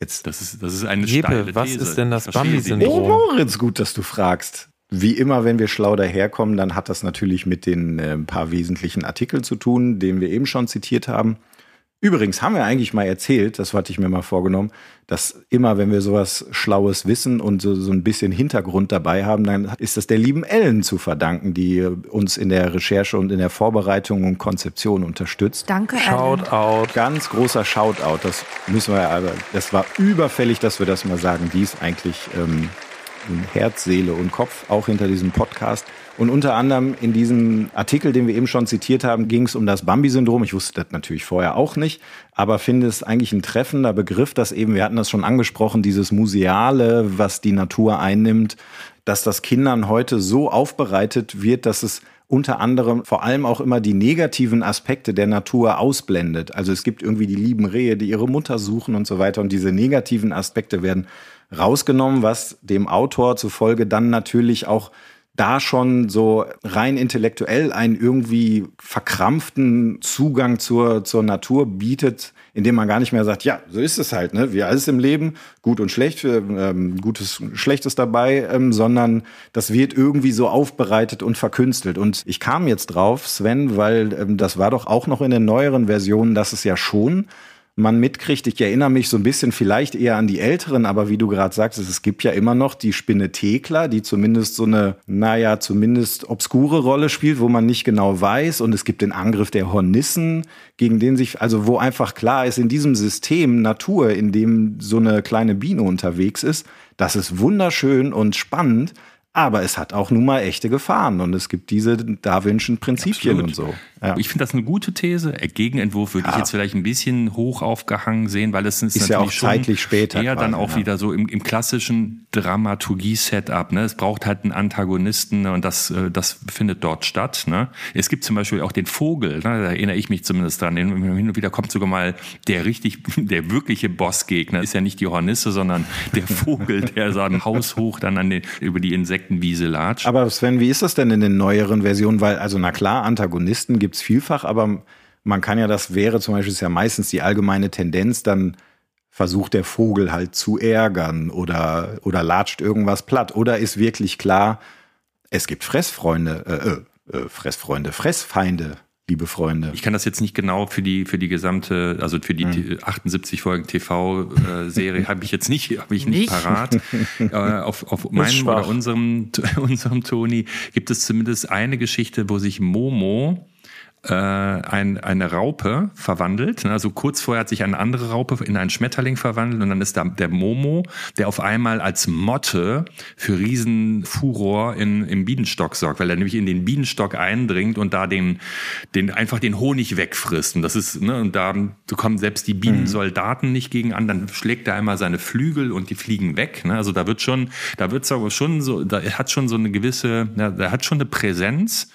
S3: Jetzt, das ist, das ist eine
S4: Jeppe,
S3: steile
S4: was
S3: These.
S4: ist denn das. Bambi-Syndrom?
S6: Oh, Moritz, gut, dass du fragst. Wie immer, wenn wir schlau daherkommen, dann hat das natürlich mit den äh, paar wesentlichen Artikeln zu tun, den wir eben schon zitiert haben. Übrigens haben wir eigentlich mal erzählt, das hatte ich mir mal vorgenommen, dass immer, wenn wir sowas Schlaues wissen und so, so ein bisschen Hintergrund dabei haben, dann ist das der lieben Ellen zu verdanken, die uns in der Recherche und in der Vorbereitung und Konzeption unterstützt.
S5: Danke, Ellen.
S4: Shoutout.
S6: Ganz großer Shoutout. Das müssen wir aber, das war überfällig, dass wir das mal sagen. Die ist eigentlich ähm, Herz, Seele und Kopf auch hinter diesem Podcast. Und unter anderem in diesem Artikel, den wir eben schon zitiert haben, ging es um das Bambi-Syndrom. Ich wusste das natürlich vorher auch nicht, aber finde es eigentlich ein treffender Begriff, dass eben, wir hatten das schon angesprochen, dieses Museale, was die Natur einnimmt, dass das Kindern heute so aufbereitet wird, dass es unter anderem vor allem auch immer die negativen Aspekte der Natur ausblendet. Also es gibt irgendwie die lieben Rehe, die ihre Mutter suchen und so weiter. Und diese negativen Aspekte werden rausgenommen, was dem Autor zufolge dann natürlich auch da schon so rein intellektuell einen irgendwie verkrampften Zugang zur, zur Natur bietet, indem man gar nicht mehr sagt, ja, so ist es halt, ne? Wie alles im Leben, gut und schlecht, ähm, Gutes, Schlechtes dabei, ähm, sondern das wird irgendwie so aufbereitet und verkünstelt. Und ich kam jetzt drauf, Sven, weil ähm, das war doch auch noch in den neueren Versionen, dass es ja schon man mitkriegt. Ich erinnere mich so ein bisschen vielleicht eher an die Älteren, aber wie du gerade sagst, es gibt ja immer noch die Spinne Thekla, die zumindest so eine, naja, zumindest obskure Rolle spielt, wo man nicht genau weiß. Und es gibt den Angriff der Hornissen, gegen den sich, also wo einfach klar ist, in diesem System Natur, in dem so eine kleine Biene unterwegs ist, das ist wunderschön und spannend. Aber es hat auch nun mal echte Gefahren und es gibt diese Darwinschen Prinzipien
S3: Absolut.
S6: und so.
S3: Ja. Ich finde das eine gute These. Gegenentwurf würde ja. ich jetzt vielleicht ein bisschen hoch aufgehangen sehen, weil es ist,
S6: ist ja auch zeitlich später.
S3: Eher dann auch ja. wieder so im, im klassischen Dramaturgie-Setup. Ne? Es braucht halt einen Antagonisten ne? und das, äh, das findet dort statt. Ne? Es gibt zum Beispiel auch den Vogel, ne? da erinnere ich mich zumindest dran. Hin und wieder kommt sogar mal der richtig, der wirkliche Bossgegner. Ist ja nicht die Hornisse, sondern der Vogel, der so ein Haus hoch dann an den, über die Insektenwiese latscht.
S6: Aber Sven, wie ist das denn in den neueren Versionen? Weil, also na klar, Antagonisten gibt es vielfach, aber man kann ja, das wäre zum Beispiel, ist ja meistens die allgemeine Tendenz, dann versucht der Vogel halt zu ärgern oder, oder latscht irgendwas platt. Oder ist wirklich klar, es gibt Fressfreunde, äh, äh, Fressfreunde, Fressfeinde, liebe Freunde.
S3: Ich kann das jetzt nicht genau für die für die gesamte, also für die hm. 78 Folgen TV-Serie habe ich jetzt nicht, habe ich nicht, nicht? parat. äh, auf auf meinem oder unserem unserem Toni gibt es zumindest eine Geschichte, wo sich Momo äh, ein, eine Raupe verwandelt. Also kurz vorher hat sich eine andere Raupe in einen Schmetterling verwandelt und dann ist da der Momo, der auf einmal als Motte für Riesenfuror in, im Bienenstock sorgt, weil er nämlich in den Bienenstock eindringt und da den, den einfach den Honig wegfrisst. Und das ist, ne, und da kommen selbst die Bienensoldaten nicht gegen an, dann schlägt er einmal seine Flügel und die fliegen weg. Ne? Also da wird schon, da wird's aber schon so, da hat schon so eine gewisse, ja, da hat schon eine Präsenz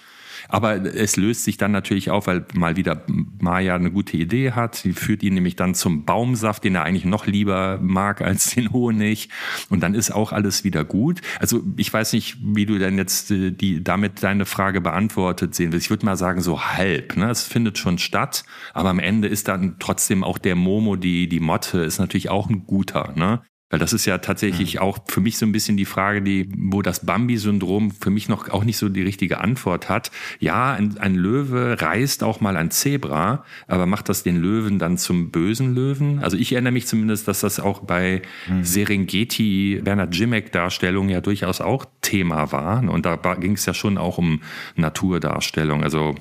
S3: aber es löst sich dann natürlich auf, weil mal wieder Maya eine gute Idee hat. Sie führt ihn nämlich dann zum Baumsaft, den er eigentlich noch lieber mag als den Honig. Und dann ist auch alles wieder gut. Also ich weiß nicht, wie du denn jetzt äh, die, damit deine Frage beantwortet sehen willst. Ich würde mal sagen, so halb. Ne? Es findet schon statt, aber am Ende ist dann trotzdem auch der Momo, die, die Motte, ist natürlich auch ein guter. Ne? Weil das ist ja tatsächlich mhm. auch für mich so ein bisschen die Frage, die, wo das Bambi-Syndrom für mich noch auch nicht so die richtige Antwort hat. Ja, ein, ein, Löwe reißt auch mal ein Zebra, aber macht das den Löwen dann zum bösen Löwen? Also ich erinnere mich zumindest, dass das auch bei mhm. Serengeti, Bernhard Jimek-Darstellung ja durchaus auch Thema war. Und da ging es ja schon auch um Naturdarstellung. Also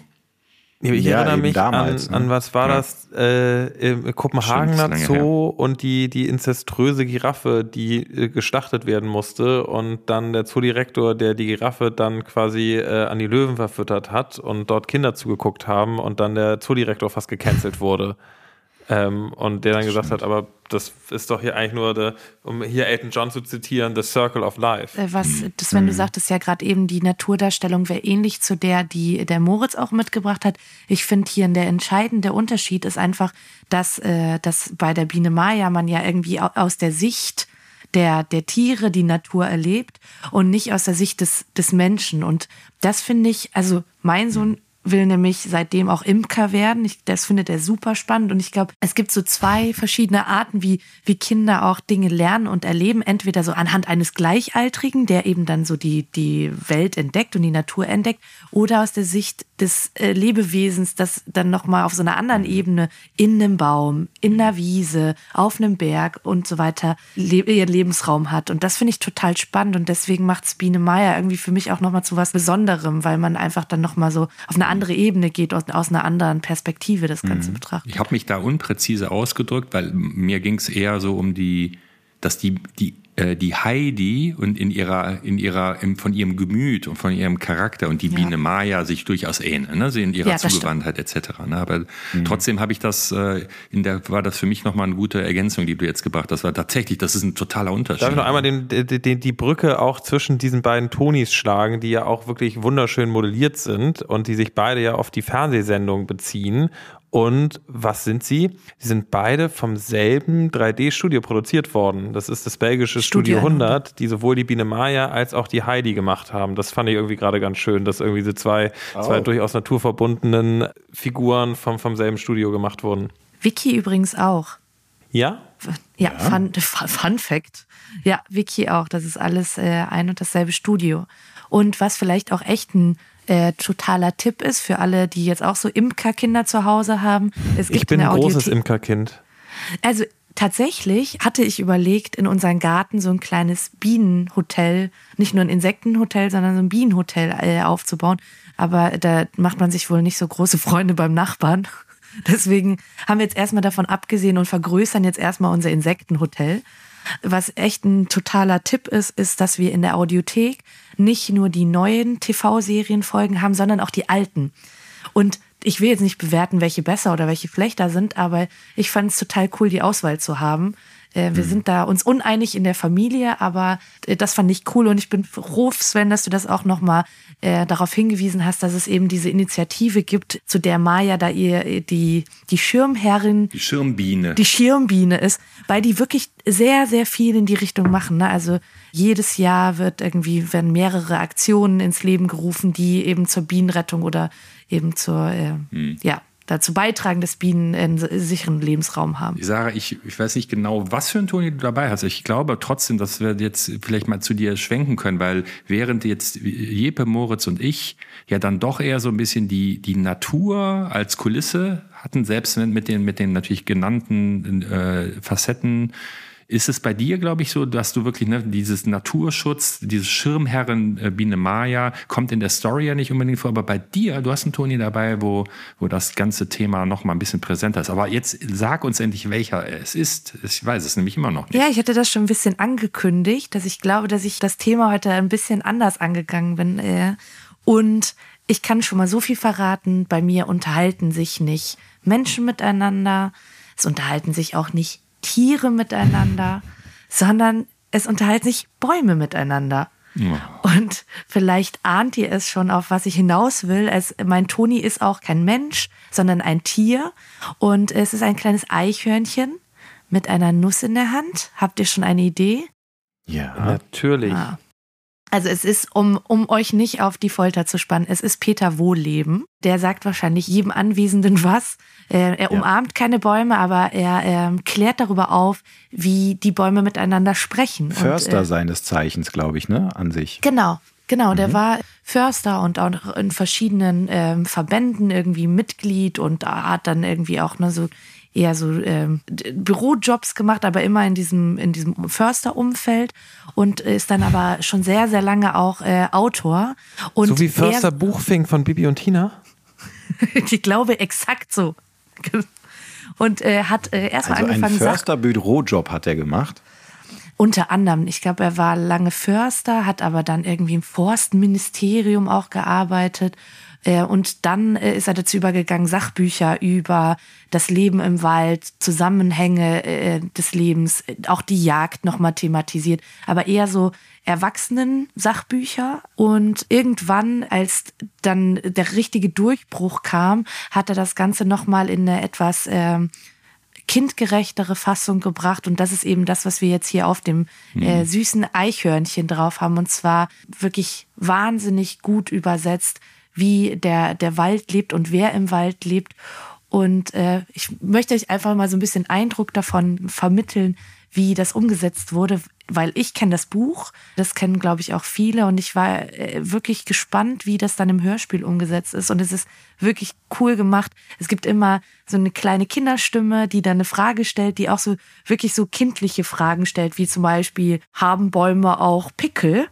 S4: ich ja, erinnere mich damals, an, ne? an, was war ja. das, äh, Kopenhagener Zoo und die, die inzeströse Giraffe, die äh, geschlachtet werden musste und dann der Zoodirektor, der die Giraffe dann quasi äh, an die Löwen verfüttert hat und dort Kinder zugeguckt haben und dann der Zoodirektor fast gecancelt wurde. Ähm, und der dann gesagt hat, aber das ist doch hier eigentlich nur, the, um hier Elton John zu zitieren, The Circle of Life.
S5: Äh, was, das, wenn du mhm. sagtest ja gerade eben, die Naturdarstellung wäre ähnlich zu der, die der Moritz auch mitgebracht hat. Ich finde hier der entscheidende Unterschied ist einfach, dass, äh, dass bei der Biene Maya man ja irgendwie aus der Sicht der, der Tiere die Natur erlebt und nicht aus der Sicht des, des Menschen. Und das finde ich, also mein Sohn will nämlich seitdem auch Imker werden. Ich, das findet er super spannend und ich glaube, es gibt so zwei verschiedene Arten, wie, wie Kinder auch Dinge lernen und erleben. Entweder so anhand eines Gleichaltrigen, der eben dann so die, die Welt entdeckt und die Natur entdeckt, oder aus der Sicht des äh, Lebewesens, das dann nochmal auf so einer anderen Ebene in einem Baum, in einer Wiese, auf einem Berg und so weiter le ihren Lebensraum hat. Und das finde ich total spannend und deswegen macht es Biene Meier irgendwie für mich auch nochmal zu was Besonderem, weil man einfach dann nochmal so auf eine andere Ebene geht, aus, aus einer anderen Perspektive das Ganze mhm. betrachtet.
S3: Ich habe mich da unpräzise ausgedrückt, weil mir ging es eher so um die, dass die, die die Heidi und in ihrer, in ihrer, von ihrem Gemüt und von ihrem Charakter und die
S5: Ja.
S3: Biene Maya sich durchaus ähneln, ne? sie in ihrer
S5: Ja,
S3: Zugewandtheit etc. Ne? Aber trotzdem habe ich das, äh, in der, war das für mich nochmal eine gute Ergänzung, die du jetzt gebracht hast. War tatsächlich, das ist ein totaler Unterschied.
S4: Darf ich noch einmal den, den, den, die Brücke auch zwischen diesen beiden Tonis schlagen, die ja auch wirklich wunderschön modelliert sind und die sich beide ja auf die Fernsehsendung beziehen. Und was sind sie? Die sind beide vom selben 3D-Studio produziert worden. Das ist das belgische Studio,
S5: Studio
S4: 100, die sowohl die Biene Maya als auch die Heidi gemacht haben. Das fand ich irgendwie gerade ganz schön, dass irgendwie diese zwei, zwei durchaus naturverbundenen Figuren vom, vom selben Studio gemacht wurden.
S5: Vicky übrigens auch.
S4: Ja?
S5: Ja, Fun, Fun Fact. Ja, Vicky auch. Das ist alles äh, ein und dasselbe Studio. Und was vielleicht auch echt ein äh, totaler Tipp ist für alle, die jetzt auch so Imkerkinder zu Hause haben. Es gibt
S4: Ich bin
S5: in
S4: ein großes Imkerkind.
S5: Also tatsächlich hatte ich überlegt, in unseren Garten so ein kleines Bienenhotel, nicht nur ein Insektenhotel, sondern so ein Bienenhotel äh, aufzubauen. Aber da macht man sich wohl nicht so große Freunde beim Nachbarn. Deswegen haben wir jetzt erstmal davon abgesehen und vergrößern jetzt erstmal unser Insektenhotel. Was echt ein totaler Tipp ist, ist, dass wir in der Audiothek nicht nur die neuen TV-Serienfolgen haben, sondern auch die alten. Und ich will jetzt nicht bewerten, welche besser oder welche schlechter sind, aber ich fand es total cool, die Auswahl zu haben. Äh, Wir sind da uns uneinig in der Familie, aber äh, das fand ich cool und ich bin froh, Sven, dass du das auch nochmal äh, darauf hingewiesen hast, dass es eben diese Initiative gibt, zu der Maya da ihr äh, die, die Schirmherrin
S3: die Schirmbiene.
S5: die Schirmbiene ist, weil die wirklich sehr, sehr viel in die Richtung machen. Ne? Also jedes Jahr wird irgendwie, werden mehrere Aktionen ins Leben gerufen, die eben zur Bienenrettung oder eben zur, äh, ja, dazu beitragen, dass Bienen einen sicheren Lebensraum haben.
S3: Sarah, ich, ich weiß nicht genau, was für ein Toni du dabei hast. Ich glaube trotzdem, dass wir jetzt vielleicht mal zu dir schwenken können, weil während jetzt Jeppe, Moritz und ich ja dann doch eher so ein bisschen die, die Natur als Kulisse hatten, selbst mit den, mit den natürlich genannten äh, Facetten, ist es bei dir, glaube ich, so, dass du wirklich ne, dieses Naturschutz, dieses Schirmherren äh, Biene Maya kommt in der Story ja nicht unbedingt vor, aber bei dir, du hast einen Toni dabei, wo, wo das ganze Thema noch mal ein bisschen präsenter ist. Aber jetzt sag uns endlich, welcher es ist. Ich weiß es nämlich immer noch nicht.
S5: Ja, ich hatte das schon ein bisschen angekündigt, dass ich glaube, dass ich das Thema heute ein bisschen anders angegangen bin. äh, Und ich kann schon mal so viel verraten, bei mir unterhalten sich nicht Menschen miteinander, es unterhalten sich auch nicht Tiere miteinander, sondern es unterhalten sich Bäume miteinander. Und vielleicht ahnt ihr es schon, auf was ich hinaus will. Es, mein Toni ist auch kein Mensch, sondern ein Tier. Und es ist ein kleines Eichhörnchen mit einer Nuss in der Hand. Habt ihr schon eine Idee?
S6: Ja.
S4: Natürlich.
S5: Ah. Also es ist, um, um euch nicht auf die Folter zu spannen, es ist Peter Wohlleben. Der sagt wahrscheinlich jedem Anwesenden was. Äh, er umarmt keine Bäume, aber er ähm, klärt darüber auf, wie die Bäume miteinander sprechen. Und,
S6: Förster
S5: äh,
S6: seines Zeichens, glaube ich, ne? An sich.
S5: Genau, genau. Der war Förster und auch in verschiedenen ähm, Verbänden irgendwie Mitglied und hat dann irgendwie auch ne, so eher so ähm, Bürojobs gemacht, aber immer in diesem in diesem Försterumfeld und ist dann aber schon sehr sehr lange auch äh, Autor und
S4: so wie
S5: er-
S4: Förster Buchfink von Bibi und Tina?
S5: ich glaube exakt so und äh, hat äh, erstmal
S6: Also ein
S5: angefangen Sach
S6: Försterbürojob hat er gemacht.
S5: Unter anderem, ich glaube, er war lange Förster, hat aber dann irgendwie im Forstministerium auch gearbeitet. Äh, Und dann äh, ist er dazu übergegangen, Sachbücher über das Leben im Wald, Zusammenhänge äh, des Lebens, auch die Jagd nochmal thematisiert, aber eher so Erwachsenen-Sachbücher. Und irgendwann, als dann der richtige Durchbruch kam, hat er das Ganze nochmal in eine etwas ähm, kindgerechtere Fassung gebracht. Und das ist eben das, was wir jetzt hier auf dem äh, süßen Eichhörnchen drauf haben. Und zwar wirklich wahnsinnig gut übersetzt, wie der, der Wald lebt und wer im Wald lebt. Und äh, ich möchte euch einfach mal so ein bisschen Eindruck davon vermitteln, wie das umgesetzt wurde, weil ich kenne das Buch, das kennen, glaube ich, auch viele und ich war äh, wirklich gespannt, wie das dann im Hörspiel umgesetzt ist und es ist wirklich cool gemacht. Es gibt immer so eine kleine Kinderstimme, die dann eine Frage stellt, die auch so wirklich so kindliche Fragen stellt, wie zum Beispiel, haben Bäume auch Pickel?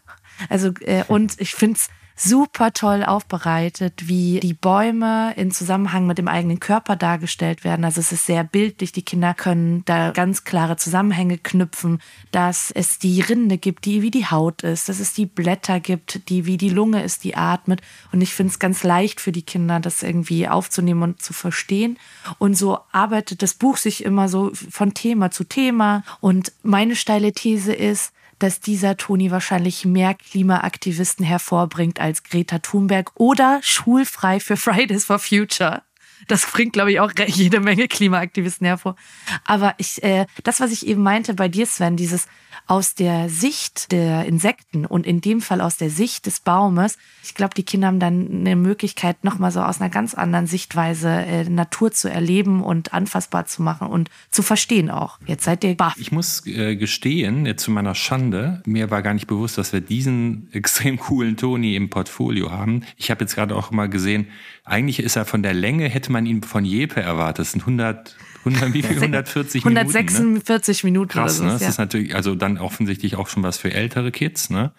S5: Also, äh, und ich finde es super toll aufbereitet, wie die Bäume in Zusammenhang mit dem eigenen Körper dargestellt werden. Also es ist sehr bildlich. Die Kinder können da ganz klare Zusammenhänge knüpfen, dass es die Rinde gibt, die wie die Haut ist, dass es die Blätter gibt, die wie die Lunge ist, die atmet. Und ich finde es ganz leicht für die Kinder, das irgendwie aufzunehmen und zu verstehen. Und so arbeitet das Buch sich immer so von Thema zu Thema. Und meine steile These ist, dass dieser Toni wahrscheinlich mehr Klimaaktivisten hervorbringt als Greta Thunberg oder schulfrei für Fridays for Future. Das bringt, glaube ich, auch jede Menge Klimaaktivisten hervor. Aber ich, äh, das, was ich eben meinte bei dir, Sven, dieses aus der Sicht der Insekten und in dem Fall aus der Sicht des Baumes, ich glaube, die Kinder haben dann eine Möglichkeit, nochmal so aus einer ganz anderen Sichtweise äh, Natur zu erleben und anfassbar zu machen und zu verstehen auch. Jetzt seid ihr baff.
S3: Ich muss äh, gestehen, jetzt zu meiner Schande, mir war gar nicht bewusst, dass wir diesen extrem coolen Toni im Portfolio haben. Ich habe jetzt gerade auch mal gesehen, eigentlich ist er von der Länge, hätte man ihn von Jepe erwartet. Das sind 100 100, wie viel? 140
S5: Minuten. 146
S3: ne?
S5: Minuten.
S3: Krass, ne? Das ja. ist natürlich, also dann offensichtlich auch schon was für ältere Kids, ne?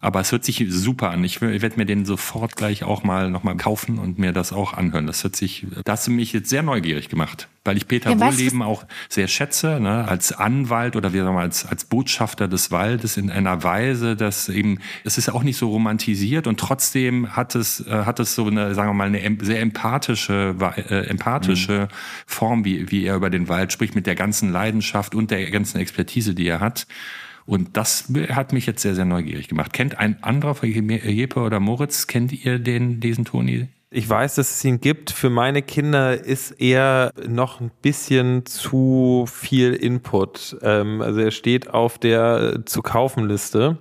S3: Aber es hört sich super an. Ich, ich werde mir den sofort gleich auch mal nochmal kaufen und mir das auch anhören. Das hört sich, das hat mich jetzt sehr neugierig gemacht, weil ich Peter ja, Wohlleben auch sehr schätze, ne, als Anwalt oder wie sagen wir, als, als Botschafter des Waldes in einer Weise, dass eben, es ist auch nicht so romantisiert und trotzdem hat es, äh, hat es so eine, sagen wir mal, eine sehr empathische, äh, empathische mhm. Form, wie, wie er über den Wald spricht, mit der ganzen Leidenschaft und der ganzen Expertise, die er hat. Und das hat mich jetzt sehr, sehr neugierig gemacht. Kennt ein anderer von Jeppe oder Moritz, kennt ihr den, diesen Toni?
S4: Ich weiß, dass es ihn gibt. Für meine Kinder ist er noch ein bisschen zu viel Input. Ähm, also er steht auf der zu kaufen Liste.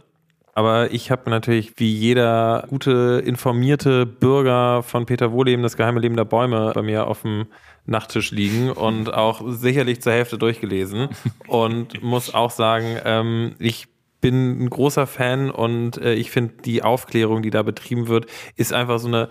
S4: Aber ich habe natürlich wie jeder gute, informierte Bürger von Peter Wohleben das geheime Leben der Bäume bei mir auf dem Nachttisch liegen und auch sicherlich zur Hälfte durchgelesen und muss auch sagen, ähm, ich bin ein großer Fan und äh, ich finde die Aufklärung, die da betrieben wird, ist einfach so eine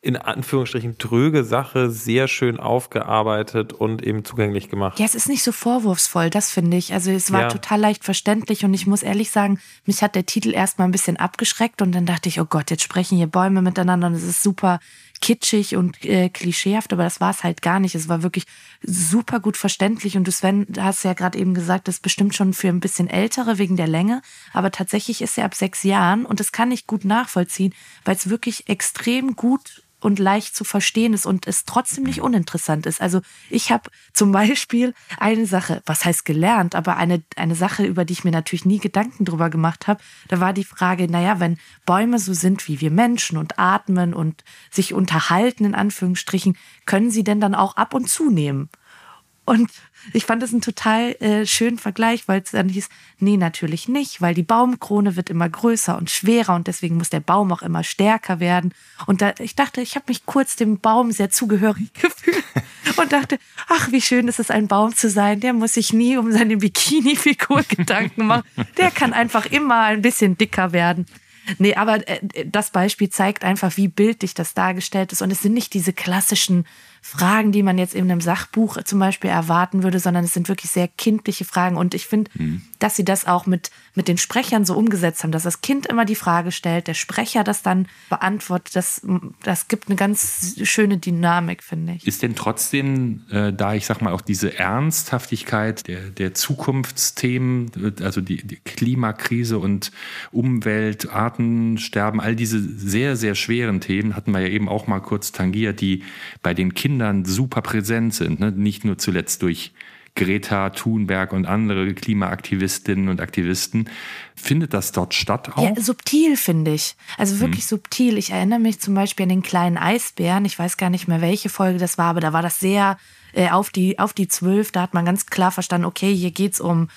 S4: in Anführungsstrichen tröge Sache sehr schön aufgearbeitet und eben zugänglich gemacht.
S5: Ja, es ist nicht so vorwurfsvoll, das finde ich. Also es war ja. total leicht verständlich und ich muss ehrlich sagen, mich hat der Titel erstmal ein bisschen abgeschreckt und dann dachte ich, oh Gott, jetzt sprechen hier Bäume miteinander und es ist super kitschig und äh, klischeehaft, aber das war es halt gar nicht. Es war wirklich super gut verständlich und du Sven, hast ja gerade eben gesagt, das ist bestimmt schon für ein bisschen ältere wegen der Länge, aber tatsächlich ist er ab sechs Jahren und das kann ich gut nachvollziehen, weil es wirklich extrem gut und leicht zu verstehen ist und es trotzdem nicht uninteressant ist. Also ich habe zum Beispiel eine Sache, was heißt gelernt, aber eine, eine Sache, über die ich mir natürlich nie Gedanken drüber gemacht habe, da war die Frage, naja, wenn Bäume so sind wie wir Menschen und atmen und sich unterhalten, in Anführungsstrichen, können sie denn dann auch ab und zunehmen? Und ich fand das einen total äh, schönen Vergleich, weil es dann hieß, nee, natürlich nicht, weil die Baumkrone wird immer größer und schwerer und deswegen muss der Baum auch immer stärker werden. Und da, ich dachte, ich habe mich kurz dem Baum sehr zugehörig gefühlt und dachte, ach, wie schön ist es, ein Baum zu sein. Der muss sich nie um seine Bikini-Figur Gedanken machen. Der kann einfach immer ein bisschen dicker werden. Nee, aber äh, das Beispiel zeigt einfach, wie bildlich das dargestellt ist. Und es sind nicht diese klassischen Fragen, die man jetzt in einem Sachbuch zum Beispiel erwarten würde, sondern es sind wirklich sehr kindliche Fragen. Und ich finde, mhm. dass sie das auch mit, mit den Sprechern so umgesetzt haben, dass das Kind immer die Frage stellt, der Sprecher das dann beantwortet, das, das gibt eine ganz schöne Dynamik, finde ich.
S3: Ist denn trotzdem äh, da, ich sag mal, auch diese Ernsthaftigkeit der, der Zukunftsthemen, also die, die Klimakrise und Umwelt, Artensterben, all diese sehr, sehr schweren Themen hatten wir ja eben auch mal kurz tangiert, die bei den Kindern Kindern super präsent sind. Ne? Nicht nur zuletzt durch Greta Thunberg und andere Klimaaktivistinnen und Aktivisten. Findet das dort statt auch?
S5: Ja, subtil finde ich. Also wirklich hm. subtil. Ich erinnere mich zum Beispiel an den kleinen Eisbären. Ich weiß gar nicht mehr, welche Folge das war, aber da war das sehr äh, auf die auf die zwölf. Da hat man ganz klar verstanden, okay, hier geht es um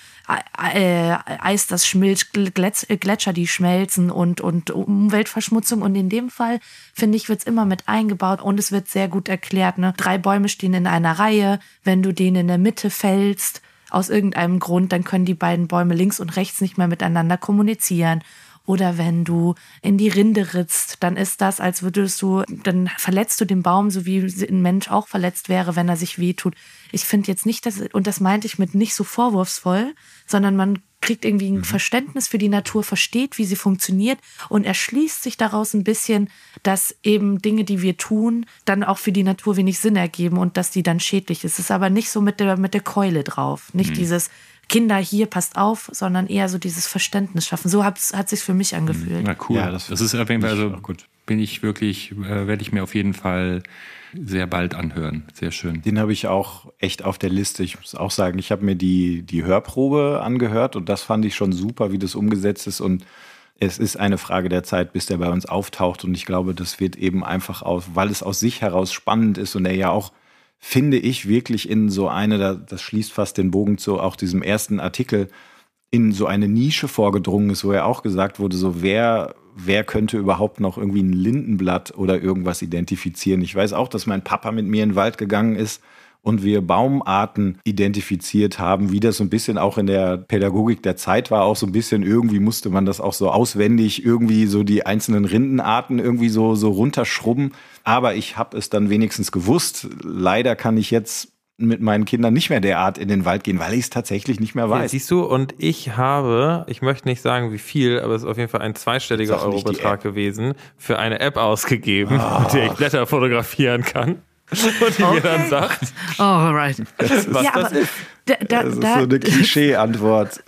S5: Eis, das schmilzt, Gletscher, die schmelzen und, und Umweltverschmutzung. Und in dem Fall, finde ich, wird es immer mit eingebaut und es wird sehr gut erklärt. Ne? Drei Bäume stehen in einer Reihe. Wenn du den in der Mitte fällst, aus irgendeinem Grund, dann können die beiden Bäume links und rechts nicht mehr miteinander kommunizieren. Oder wenn du in die Rinde ritzt, dann ist das, als würdest du, dann verletzt du den Baum, so wie ein Mensch auch verletzt wäre, wenn er sich wehtut. Ich finde jetzt nicht, dass, und das meinte ich mit nicht so vorwurfsvoll, sondern man kriegt irgendwie ein Verständnis für die Natur, versteht, wie sie funktioniert und erschließt sich daraus ein bisschen, dass eben Dinge, die wir tun, dann auch für die Natur wenig Sinn ergeben und dass die dann schädlich ist. Es ist aber nicht so mit der, mit der Keule drauf. Nicht dieses Kinder hier, passt auf, sondern eher so dieses Verständnis schaffen. So hat es sich für mich angefühlt.
S3: Na cool.
S6: Ja,
S3: das,
S6: das
S3: ist auf jeden Fall, also
S6: auch gut.
S3: bin ich wirklich, äh, werde ich mir auf jeden Fall sehr bald anhören. Sehr schön.
S6: Den habe ich auch echt auf der Liste. Ich muss auch sagen, ich habe mir die, die Hörprobe angehört und das fand ich schon super, wie das umgesetzt ist. Und es ist eine Frage der Zeit, bis der bei uns auftaucht. Und ich glaube, das wird eben einfach aus, weil es aus sich heraus spannend ist und er ja auch, finde ich, wirklich in so eine, das schließt fast den Bogen zu auch diesem ersten Artikel, in so eine Nische vorgedrungen ist, wo ja auch gesagt wurde, so wer, wer könnte überhaupt noch irgendwie ein Lindenblatt oder irgendwas identifizieren. Ich weiß auch, dass mein Papa mit mir in den Wald gegangen ist und wir Baumarten identifiziert haben, wie das so ein bisschen auch in der Pädagogik der Zeit war, auch so ein bisschen irgendwie musste man das auch so auswendig irgendwie so die einzelnen Rindenarten irgendwie so so runterschrubben, aber ich habe es dann wenigstens gewusst. Leider kann ich jetzt mit meinen Kindern nicht mehr derart in den Wald gehen, weil ich es tatsächlich nicht mehr
S4: Ja,
S6: weiß.
S4: siehst du, und ich habe, ich möchte nicht sagen wie viel, aber es ist auf jeden Fall ein zweistelliger Eurobetrag gewesen, für eine App ausgegeben, mit der ich Blätter fotografieren kann. Und die mir dann sagt,
S5: Oh, right.
S4: was
S5: ja,
S4: das
S5: aber
S4: ist.
S5: da, da,
S6: Das ist
S5: da,
S6: so eine Klischee-Antwort.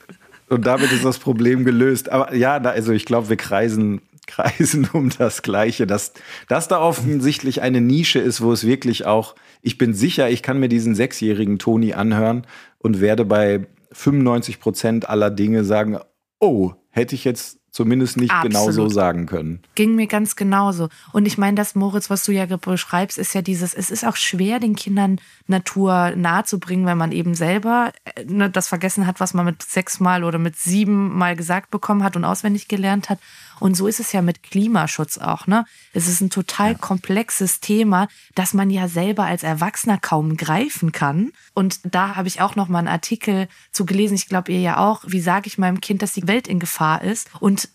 S6: Und damit ist das Problem gelöst. Aber ja, da, also ich glaube, wir kreisen, kreisen um das Gleiche, dass, dass da offensichtlich eine Nische ist, wo es wirklich auch, ich bin sicher, ich kann mir diesen sechsjährigen Toni anhören und werde bei 95 Prozent aller Dinge sagen, oh, hätte ich jetzt zumindest nicht genau so
S5: Absolut.
S6: sagen können.
S5: ging mir ganz genauso. Und ich meine, das Moritz, was du ja beschreibst, ist ja dieses, es ist auch schwer, den Kindern Natur nahezubringen, wenn man eben selber äh, ne, das vergessen hat, was man mit sechsmal oder mit siebenmal gesagt bekommen hat und auswendig gelernt hat. Und so ist es ja mit Klimaschutz auch, ne? Es ist ein total komplexes Thema, das man ja selber als Erwachsener kaum greifen kann. Und da habe ich auch noch mal einen Artikel zu gelesen. Ich glaube, ihr ja auch. Wie sage ich meinem Kind, dass die Welt in Gefahr ist? Und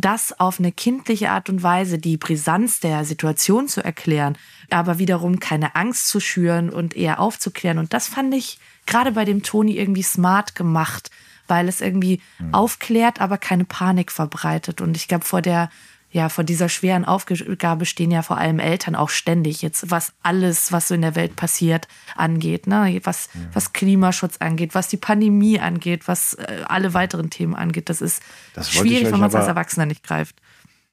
S5: das auf eine kindliche Art und Weise, die Brisanz der Situation zu erklären, aber wiederum keine Angst zu schüren und eher aufzuklären. Und das fand ich gerade bei dem Toni irgendwie smart gemacht, weil es irgendwie aufklärt, aber keine Panik verbreitet. Und ich glaube, vor der ja, vor dieser schweren Aufgabe stehen ja vor allem Eltern auch ständig jetzt, was alles, was so in der Welt passiert, angeht, ne? was, was Klimaschutz angeht, was die Pandemie angeht, was äh, alle weiteren Themen angeht. Das ist
S6: Das
S5: schwierig, wenn man es als Erwachsener nicht greift.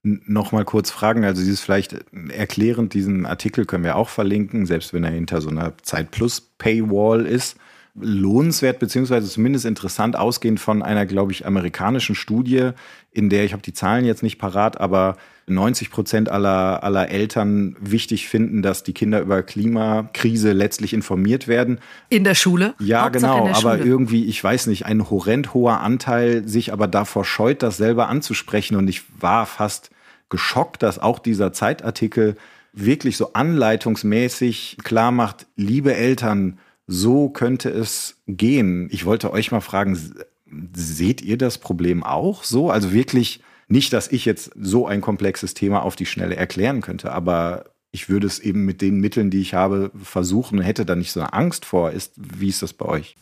S6: noch mal kurz fragen. Also dieses vielleicht erklärend, diesen Artikel können wir auch verlinken, selbst wenn er hinter so einer Zeit Plus Paywall ist. Lohnenswert beziehungsweise zumindest interessant ausgehend von einer, glaube ich, amerikanischen Studie, in der ich habe die Zahlen jetzt nicht parat, aber 90 Prozent aller, aller Eltern wichtig finden, dass die Kinder über Klimakrise letztlich informiert werden.
S5: In der Schule?
S6: Ja,
S5: Hauptsache
S6: genau, aber
S5: Schule.
S6: irgendwie, ich weiß nicht, ein horrend hoher Anteil sich aber davor scheut, das selber anzusprechen. Und ich war fast geschockt, dass auch dieser Zeitartikel wirklich so anleitungsmäßig klar macht, liebe Eltern, so könnte es gehen. Ich wollte euch mal fragen, seht ihr das Problem auch so? Also wirklich nicht, dass ich jetzt so ein komplexes Thema auf die Schnelle erklären könnte, aber ich würde es eben mit den Mitteln, die ich habe, versuchen, hätte da nicht so eine Angst vor. Ist, wie ist das bei euch?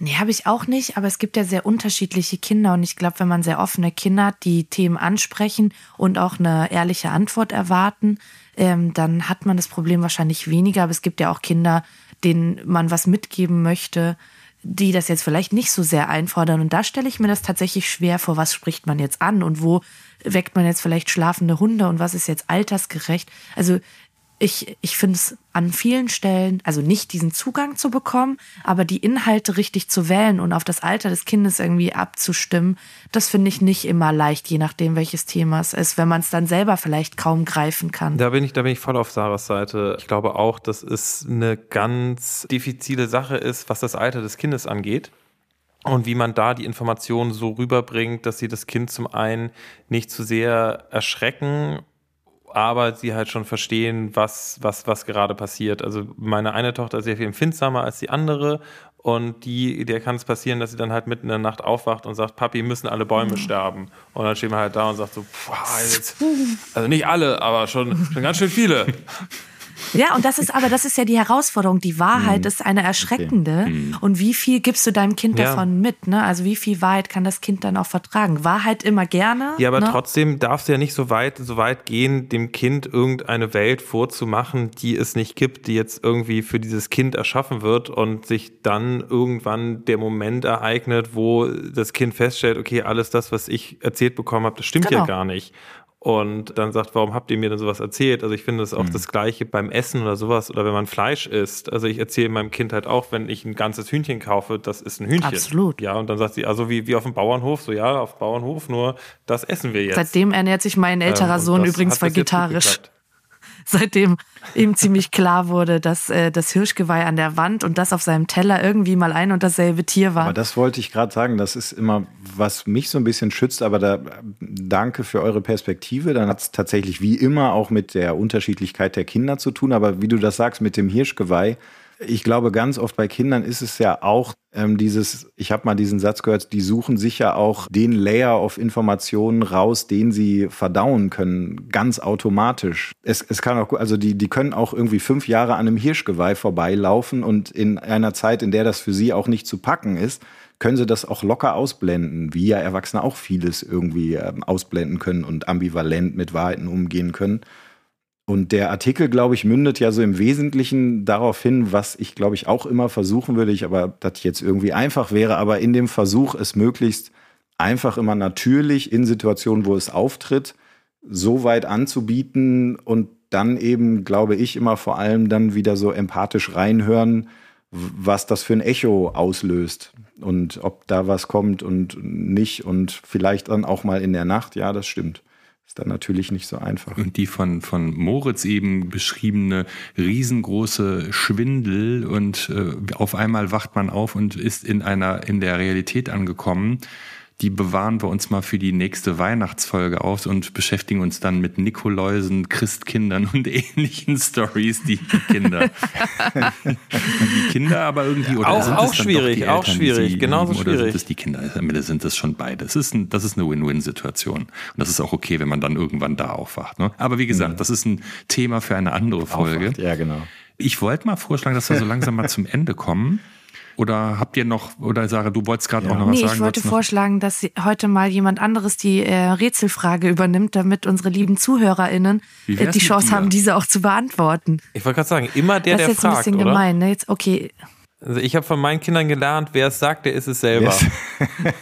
S5: Nee, habe ich auch nicht, aber es gibt ja sehr unterschiedliche Kinder und ich glaube, wenn man sehr offene Kinder hat, die Themen ansprechen und auch eine ehrliche Antwort erwarten, ähm, dann hat man das Problem wahrscheinlich weniger. Aber es gibt ja auch Kinder, denen man was mitgeben möchte, die das jetzt vielleicht nicht so sehr einfordern. Und da stelle ich mir das tatsächlich schwer vor, was spricht man jetzt an und wo weckt man jetzt vielleicht schlafende Hunde und was ist jetzt altersgerecht. Also ich, ich finde es an vielen Stellen, also nicht diesen Zugang zu bekommen, aber die Inhalte richtig zu wählen und auf das Alter des Kindes irgendwie abzustimmen, das finde ich nicht immer leicht, je nachdem, welches Thema es ist, wenn man es dann selber vielleicht kaum greifen kann.
S4: Da bin ich, da bin ich voll auf Sarahs Seite. Ich glaube auch, dass es eine ganz diffizile Sache ist, was das Alter des Kindes angeht. Und wie man da die Informationen so rüberbringt, dass sie das Kind zum einen nicht zu sehr erschrecken, aber sie halt schon verstehen, was, was, was gerade passiert. Also meine eine Tochter ist sehr viel empfindsamer als die andere und die, der kann es passieren, dass sie dann halt mitten in der Nacht aufwacht und sagt, Papi, müssen alle Bäume sterben. Und dann steht man halt da und sagt so, boah, jetzt, also nicht alle, aber schon, schon ganz schön viele.
S5: Ja, und das ist aber, das ist ja die Herausforderung. Die Wahrheit
S6: Mhm.
S5: ist eine erschreckende. Und wie viel gibst du deinem Kind
S4: Ja.
S5: davon mit? Ne? Also wie viel Wahrheit kann das Kind dann auch vertragen? Wahrheit immer gerne.
S4: Ja, aber
S5: ne?
S4: trotzdem darfst du ja nicht so weit, so weit gehen, dem Kind irgendeine Welt vorzumachen, die es nicht gibt, die jetzt irgendwie für dieses Kind erschaffen wird und sich dann irgendwann der Moment ereignet, wo das Kind feststellt, okay, alles das, was ich erzählt bekommen habe, das stimmt ja
S5: Genau.
S4: gar nicht. Und dann sagt, warum habt ihr mir denn sowas erzählt? Also ich finde das auch das Gleiche beim Essen oder sowas oder wenn man Fleisch isst. Also ich erzähle meinem Kind halt auch, wenn ich ein ganzes Hühnchen kaufe, das ist ein Hühnchen.
S5: Absolut.
S4: Ja, und dann sagt sie, also wie, wie auf dem Bauernhof, so ja, auf dem Bauernhof, nur das essen wir jetzt.
S5: Seitdem ernährt sich mein älterer
S4: Ähm,
S5: Sohn übrigens vegetarisch. Seitdem ihm ziemlich klar wurde, dass äh, das Hirschgeweih an der Wand und das auf seinem Teller irgendwie mal ein und dasselbe Tier war.
S6: Aber das wollte ich gerade sagen, das ist immer, was mich so ein bisschen schützt, aber da danke für eure Perspektive. Dann hat es tatsächlich wie immer auch mit der Unterschiedlichkeit der Kinder zu tun, aber wie du das sagst mit dem Hirschgeweih, ich glaube, ganz oft bei Kindern ist es ja auch ähm, dieses, ich habe mal diesen Satz gehört, die suchen sich ja auch den Layer of Informationen raus, den sie verdauen können, ganz automatisch. Es, es kann auch, also die, die können auch irgendwie fünf Jahre an einem Hirschgeweih vorbeilaufen und in einer Zeit, in der das für sie auch nicht zu packen ist, können sie das auch locker ausblenden, wie ja Erwachsene auch vieles irgendwie ähm, ausblenden können und ambivalent mit Wahrheiten umgehen können. Und der Artikel, glaube ich, mündet ja so im Wesentlichen darauf hin, was ich, glaube ich, auch immer versuchen würde, ich aber das jetzt irgendwie einfach wäre, aber in dem Versuch, es möglichst einfach immer natürlich in Situationen, wo es auftritt, so weit anzubieten und dann eben, glaube ich, immer vor allem dann wieder so empathisch reinhören, was das für ein Echo auslöst und ob da was kommt und nicht und vielleicht dann auch mal in der Nacht, ja, das stimmt. Ist dann natürlich nicht so einfach.
S3: Und die von, von Moritz eben beschriebene riesengroße Schwindel und äh, auf einmal wacht man auf und ist in einer, in der Realität angekommen. Die bewahren wir uns mal für die nächste Weihnachtsfolge aus und beschäftigen uns dann mit Nikoläusen, Christkindern und ähnlichen Stories, die Kinder, die Kinder aber irgendwie oder
S4: Auch-
S3: sind es
S4: auch schwierig,
S3: die
S4: auch
S3: Eltern,
S4: schwierig, genauso
S3: lieben, oder
S4: schwierig.
S3: Sind es die Kinder? Am Ende sind es schon beide. Das ist, ein, das ist eine Win-Win-Situation. Und das ist auch okay, wenn man dann irgendwann da aufwacht. Ne? Aber wie gesagt, das ist ein Thema für eine andere Folge.
S6: Aufwacht, Ja, genau.
S3: Ich wollte mal vorschlagen, dass wir so langsam mal zum Ende kommen. Oder habt ihr noch, oder Sarah, du wolltest gerade auch noch was
S5: Nee,
S3: sagen?
S5: ich wollte vorschlagen, dass heute mal jemand anderes die äh, Rätselfrage übernimmt, damit unsere lieben ZuhörerInnen äh, die Chance haben, diese auch zu beantworten.
S4: Ich wollte gerade sagen, immer der,
S5: das ist
S4: der
S5: jetzt ein
S4: fragt,
S5: bisschen
S4: oder?
S5: gemein. Ne? Jetzt, okay,
S4: Also ich habe von meinen Kindern gelernt, wer es sagt, der ist es selber.
S6: Yes.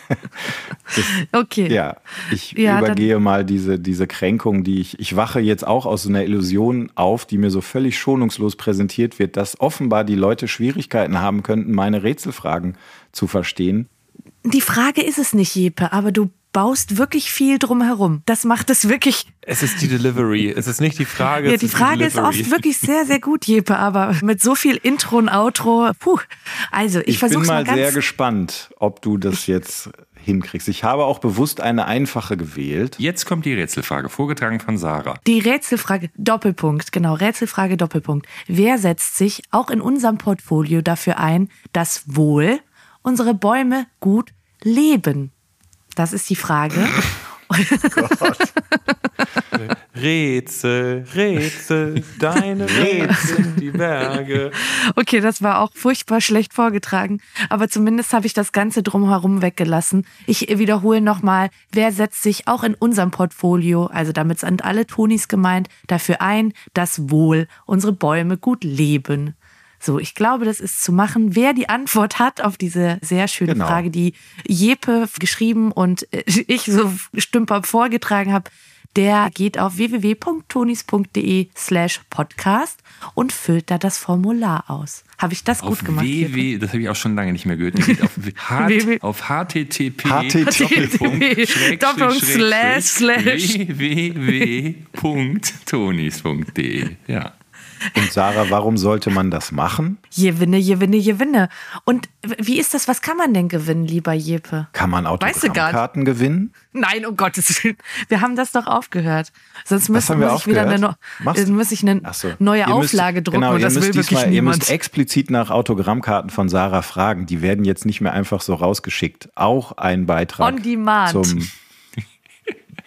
S5: okay.
S6: Ja, ich
S5: Ja, dann-
S6: übergehe mal diese, diese Kränkung, die ich, ich wache jetzt auch aus so einer Illusion auf, die mir so völlig schonungslos präsentiert wird, dass offenbar die Leute Schwierigkeiten haben könnten, meine Rätselfragen zu verstehen.
S5: Die Frage ist es nicht, Jepe, aber du baust wirklich viel drum herum. Das macht es wirklich.
S4: Es ist die Delivery. Es ist nicht die Frage.
S5: Ja,
S4: es
S5: die Frage ist
S4: Delivery.
S5: oft wirklich sehr, sehr gut, Jepe, aber mit so viel Intro und Outro, puh. Also, ich,
S6: Ich, bin
S5: versuche
S6: mal
S5: mal
S6: sehr gespannt, ob du das jetzt hinkriegst. Ich habe auch bewusst eine einfache gewählt.
S3: Jetzt kommt die Rätselfrage, vorgetragen von Sarah.
S5: Die Rätselfrage, Doppelpunkt, genau, Rätselfrage, Doppelpunkt. Wer setzt sich auch in unserem Portfolio dafür ein, dass wohl unsere Bäume gut leben? Das ist die Frage.
S4: Rätsel, Rätsel, deine Rätsel, die Berge.
S5: Okay, das war auch furchtbar schlecht vorgetragen, aber zumindest habe ich das Ganze drumherum weggelassen. Ich wiederhole nochmal, wer setzt sich auch in unserem Portfolio, also damit sind alle Tonis gemeint, dafür ein, dass wohl unsere Bäume gut leben? So, ich glaube, das ist zu machen. Wer die Antwort hat auf diese sehr schöne
S6: Genau.
S5: Frage, die Jepe geschrieben und äh, ich so stümper vorgetragen habe, der geht auf www.tonis.de slash podcast und füllt da das Formular aus. Habe ich das
S3: Auf
S5: gut gemacht?
S3: Www, das habe ich auch schon lange nicht mehr gehört. Der geht auf, auf http
S6: HTTP.
S3: Www.tonis.de. Ja.
S6: Und Sarah, warum sollte man das machen?
S5: Gewinne, gewinne, gewinne. Und wie ist das? Was kann man denn gewinnen, lieber Jepe?
S6: Kann man
S5: Weißt du.
S6: Autogrammkarten gewinnen?
S5: Nein, um Gottes Willen. Wir haben das doch aufgehört. Sonst müssen, muss ich wieder eine,
S6: Machst
S5: muss ich eine
S6: so.
S5: neue
S6: Ihr müsst-
S5: Auflage drucken
S6: genau,
S5: und
S6: ihr
S5: das
S6: müsst
S5: will wirklich
S6: diesmal, Ihr
S5: niemand.
S6: müsst explizit nach Autogrammkarten von Sarah fragen. Die werden jetzt nicht mehr einfach so rausgeschickt. Auch ein Beitrag
S5: On demand.
S6: zum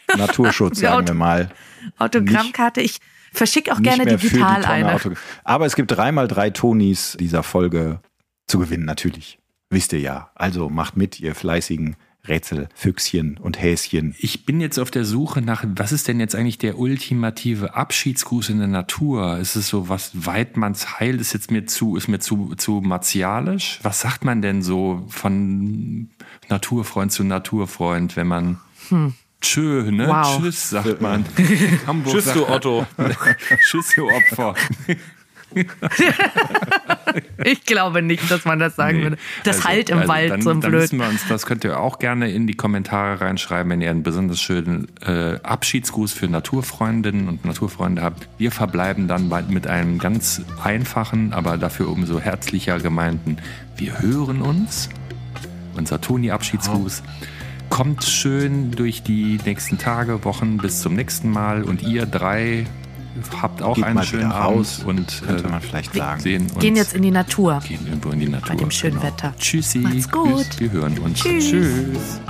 S6: Naturschutz, sagen wir mal.
S5: Autogrammkarte. Ich Verschick auch gerne
S6: die
S5: digital
S6: Tonne
S5: eine.
S6: Autogramm. Aber es gibt dreimal drei Tonis dieser Folge zu gewinnen, natürlich. Wisst ihr ja. Also macht mit, ihr fleißigen Rätselfüchschen und Häschen.
S3: Ich bin jetzt auf der Suche nach, was ist denn jetzt eigentlich der ultimative Abschiedsgruß in der Natur? Ist es so was Weidmanns Heil? Ist jetzt mir zu, ist mir zu, zu martialisch? Was sagt man denn so von Naturfreund zu Naturfreund, wenn man Tschö, ne?
S5: Wow.
S3: Tschüss, sagt man. Hamburg
S4: Tschüss,
S3: sagt
S4: du Otto.
S3: Tschüss, du Opfer.
S5: Ich glaube nicht, dass man das sagen würde. Das
S3: Also-
S5: Halt im
S3: also
S5: Wald,
S3: dann,
S5: so ein
S3: dann
S5: Blöd.
S3: wir uns, das könnt ihr auch gerne in die Kommentare reinschreiben, wenn ihr einen besonders schönen äh, Abschiedsgruß für Naturfreundinnen und Naturfreunde habt. Wir verbleiben dann bald mit einem ganz einfachen, aber dafür umso herzlicher gemeinten Wir hören uns. Unser Toni-Abschiedsgruß. Kommt schön durch die nächsten Tage, Wochen bis zum nächsten Mal und ihr drei habt auch
S6: Geht
S3: einen
S6: mal
S3: schönen Abend
S6: raus,
S3: und
S6: könnte
S3: äh,
S6: man vielleicht sagen.
S3: sehen uns.
S5: Gehen jetzt in die Natur.
S3: gehen irgendwo in die Natur.
S5: Bei dem schönen
S3: genau.
S5: Wetter.
S3: Tschüssi.
S5: Macht's gut.
S3: Tschüss. Wir hören uns.
S5: Tschüss.
S4: Tschüss.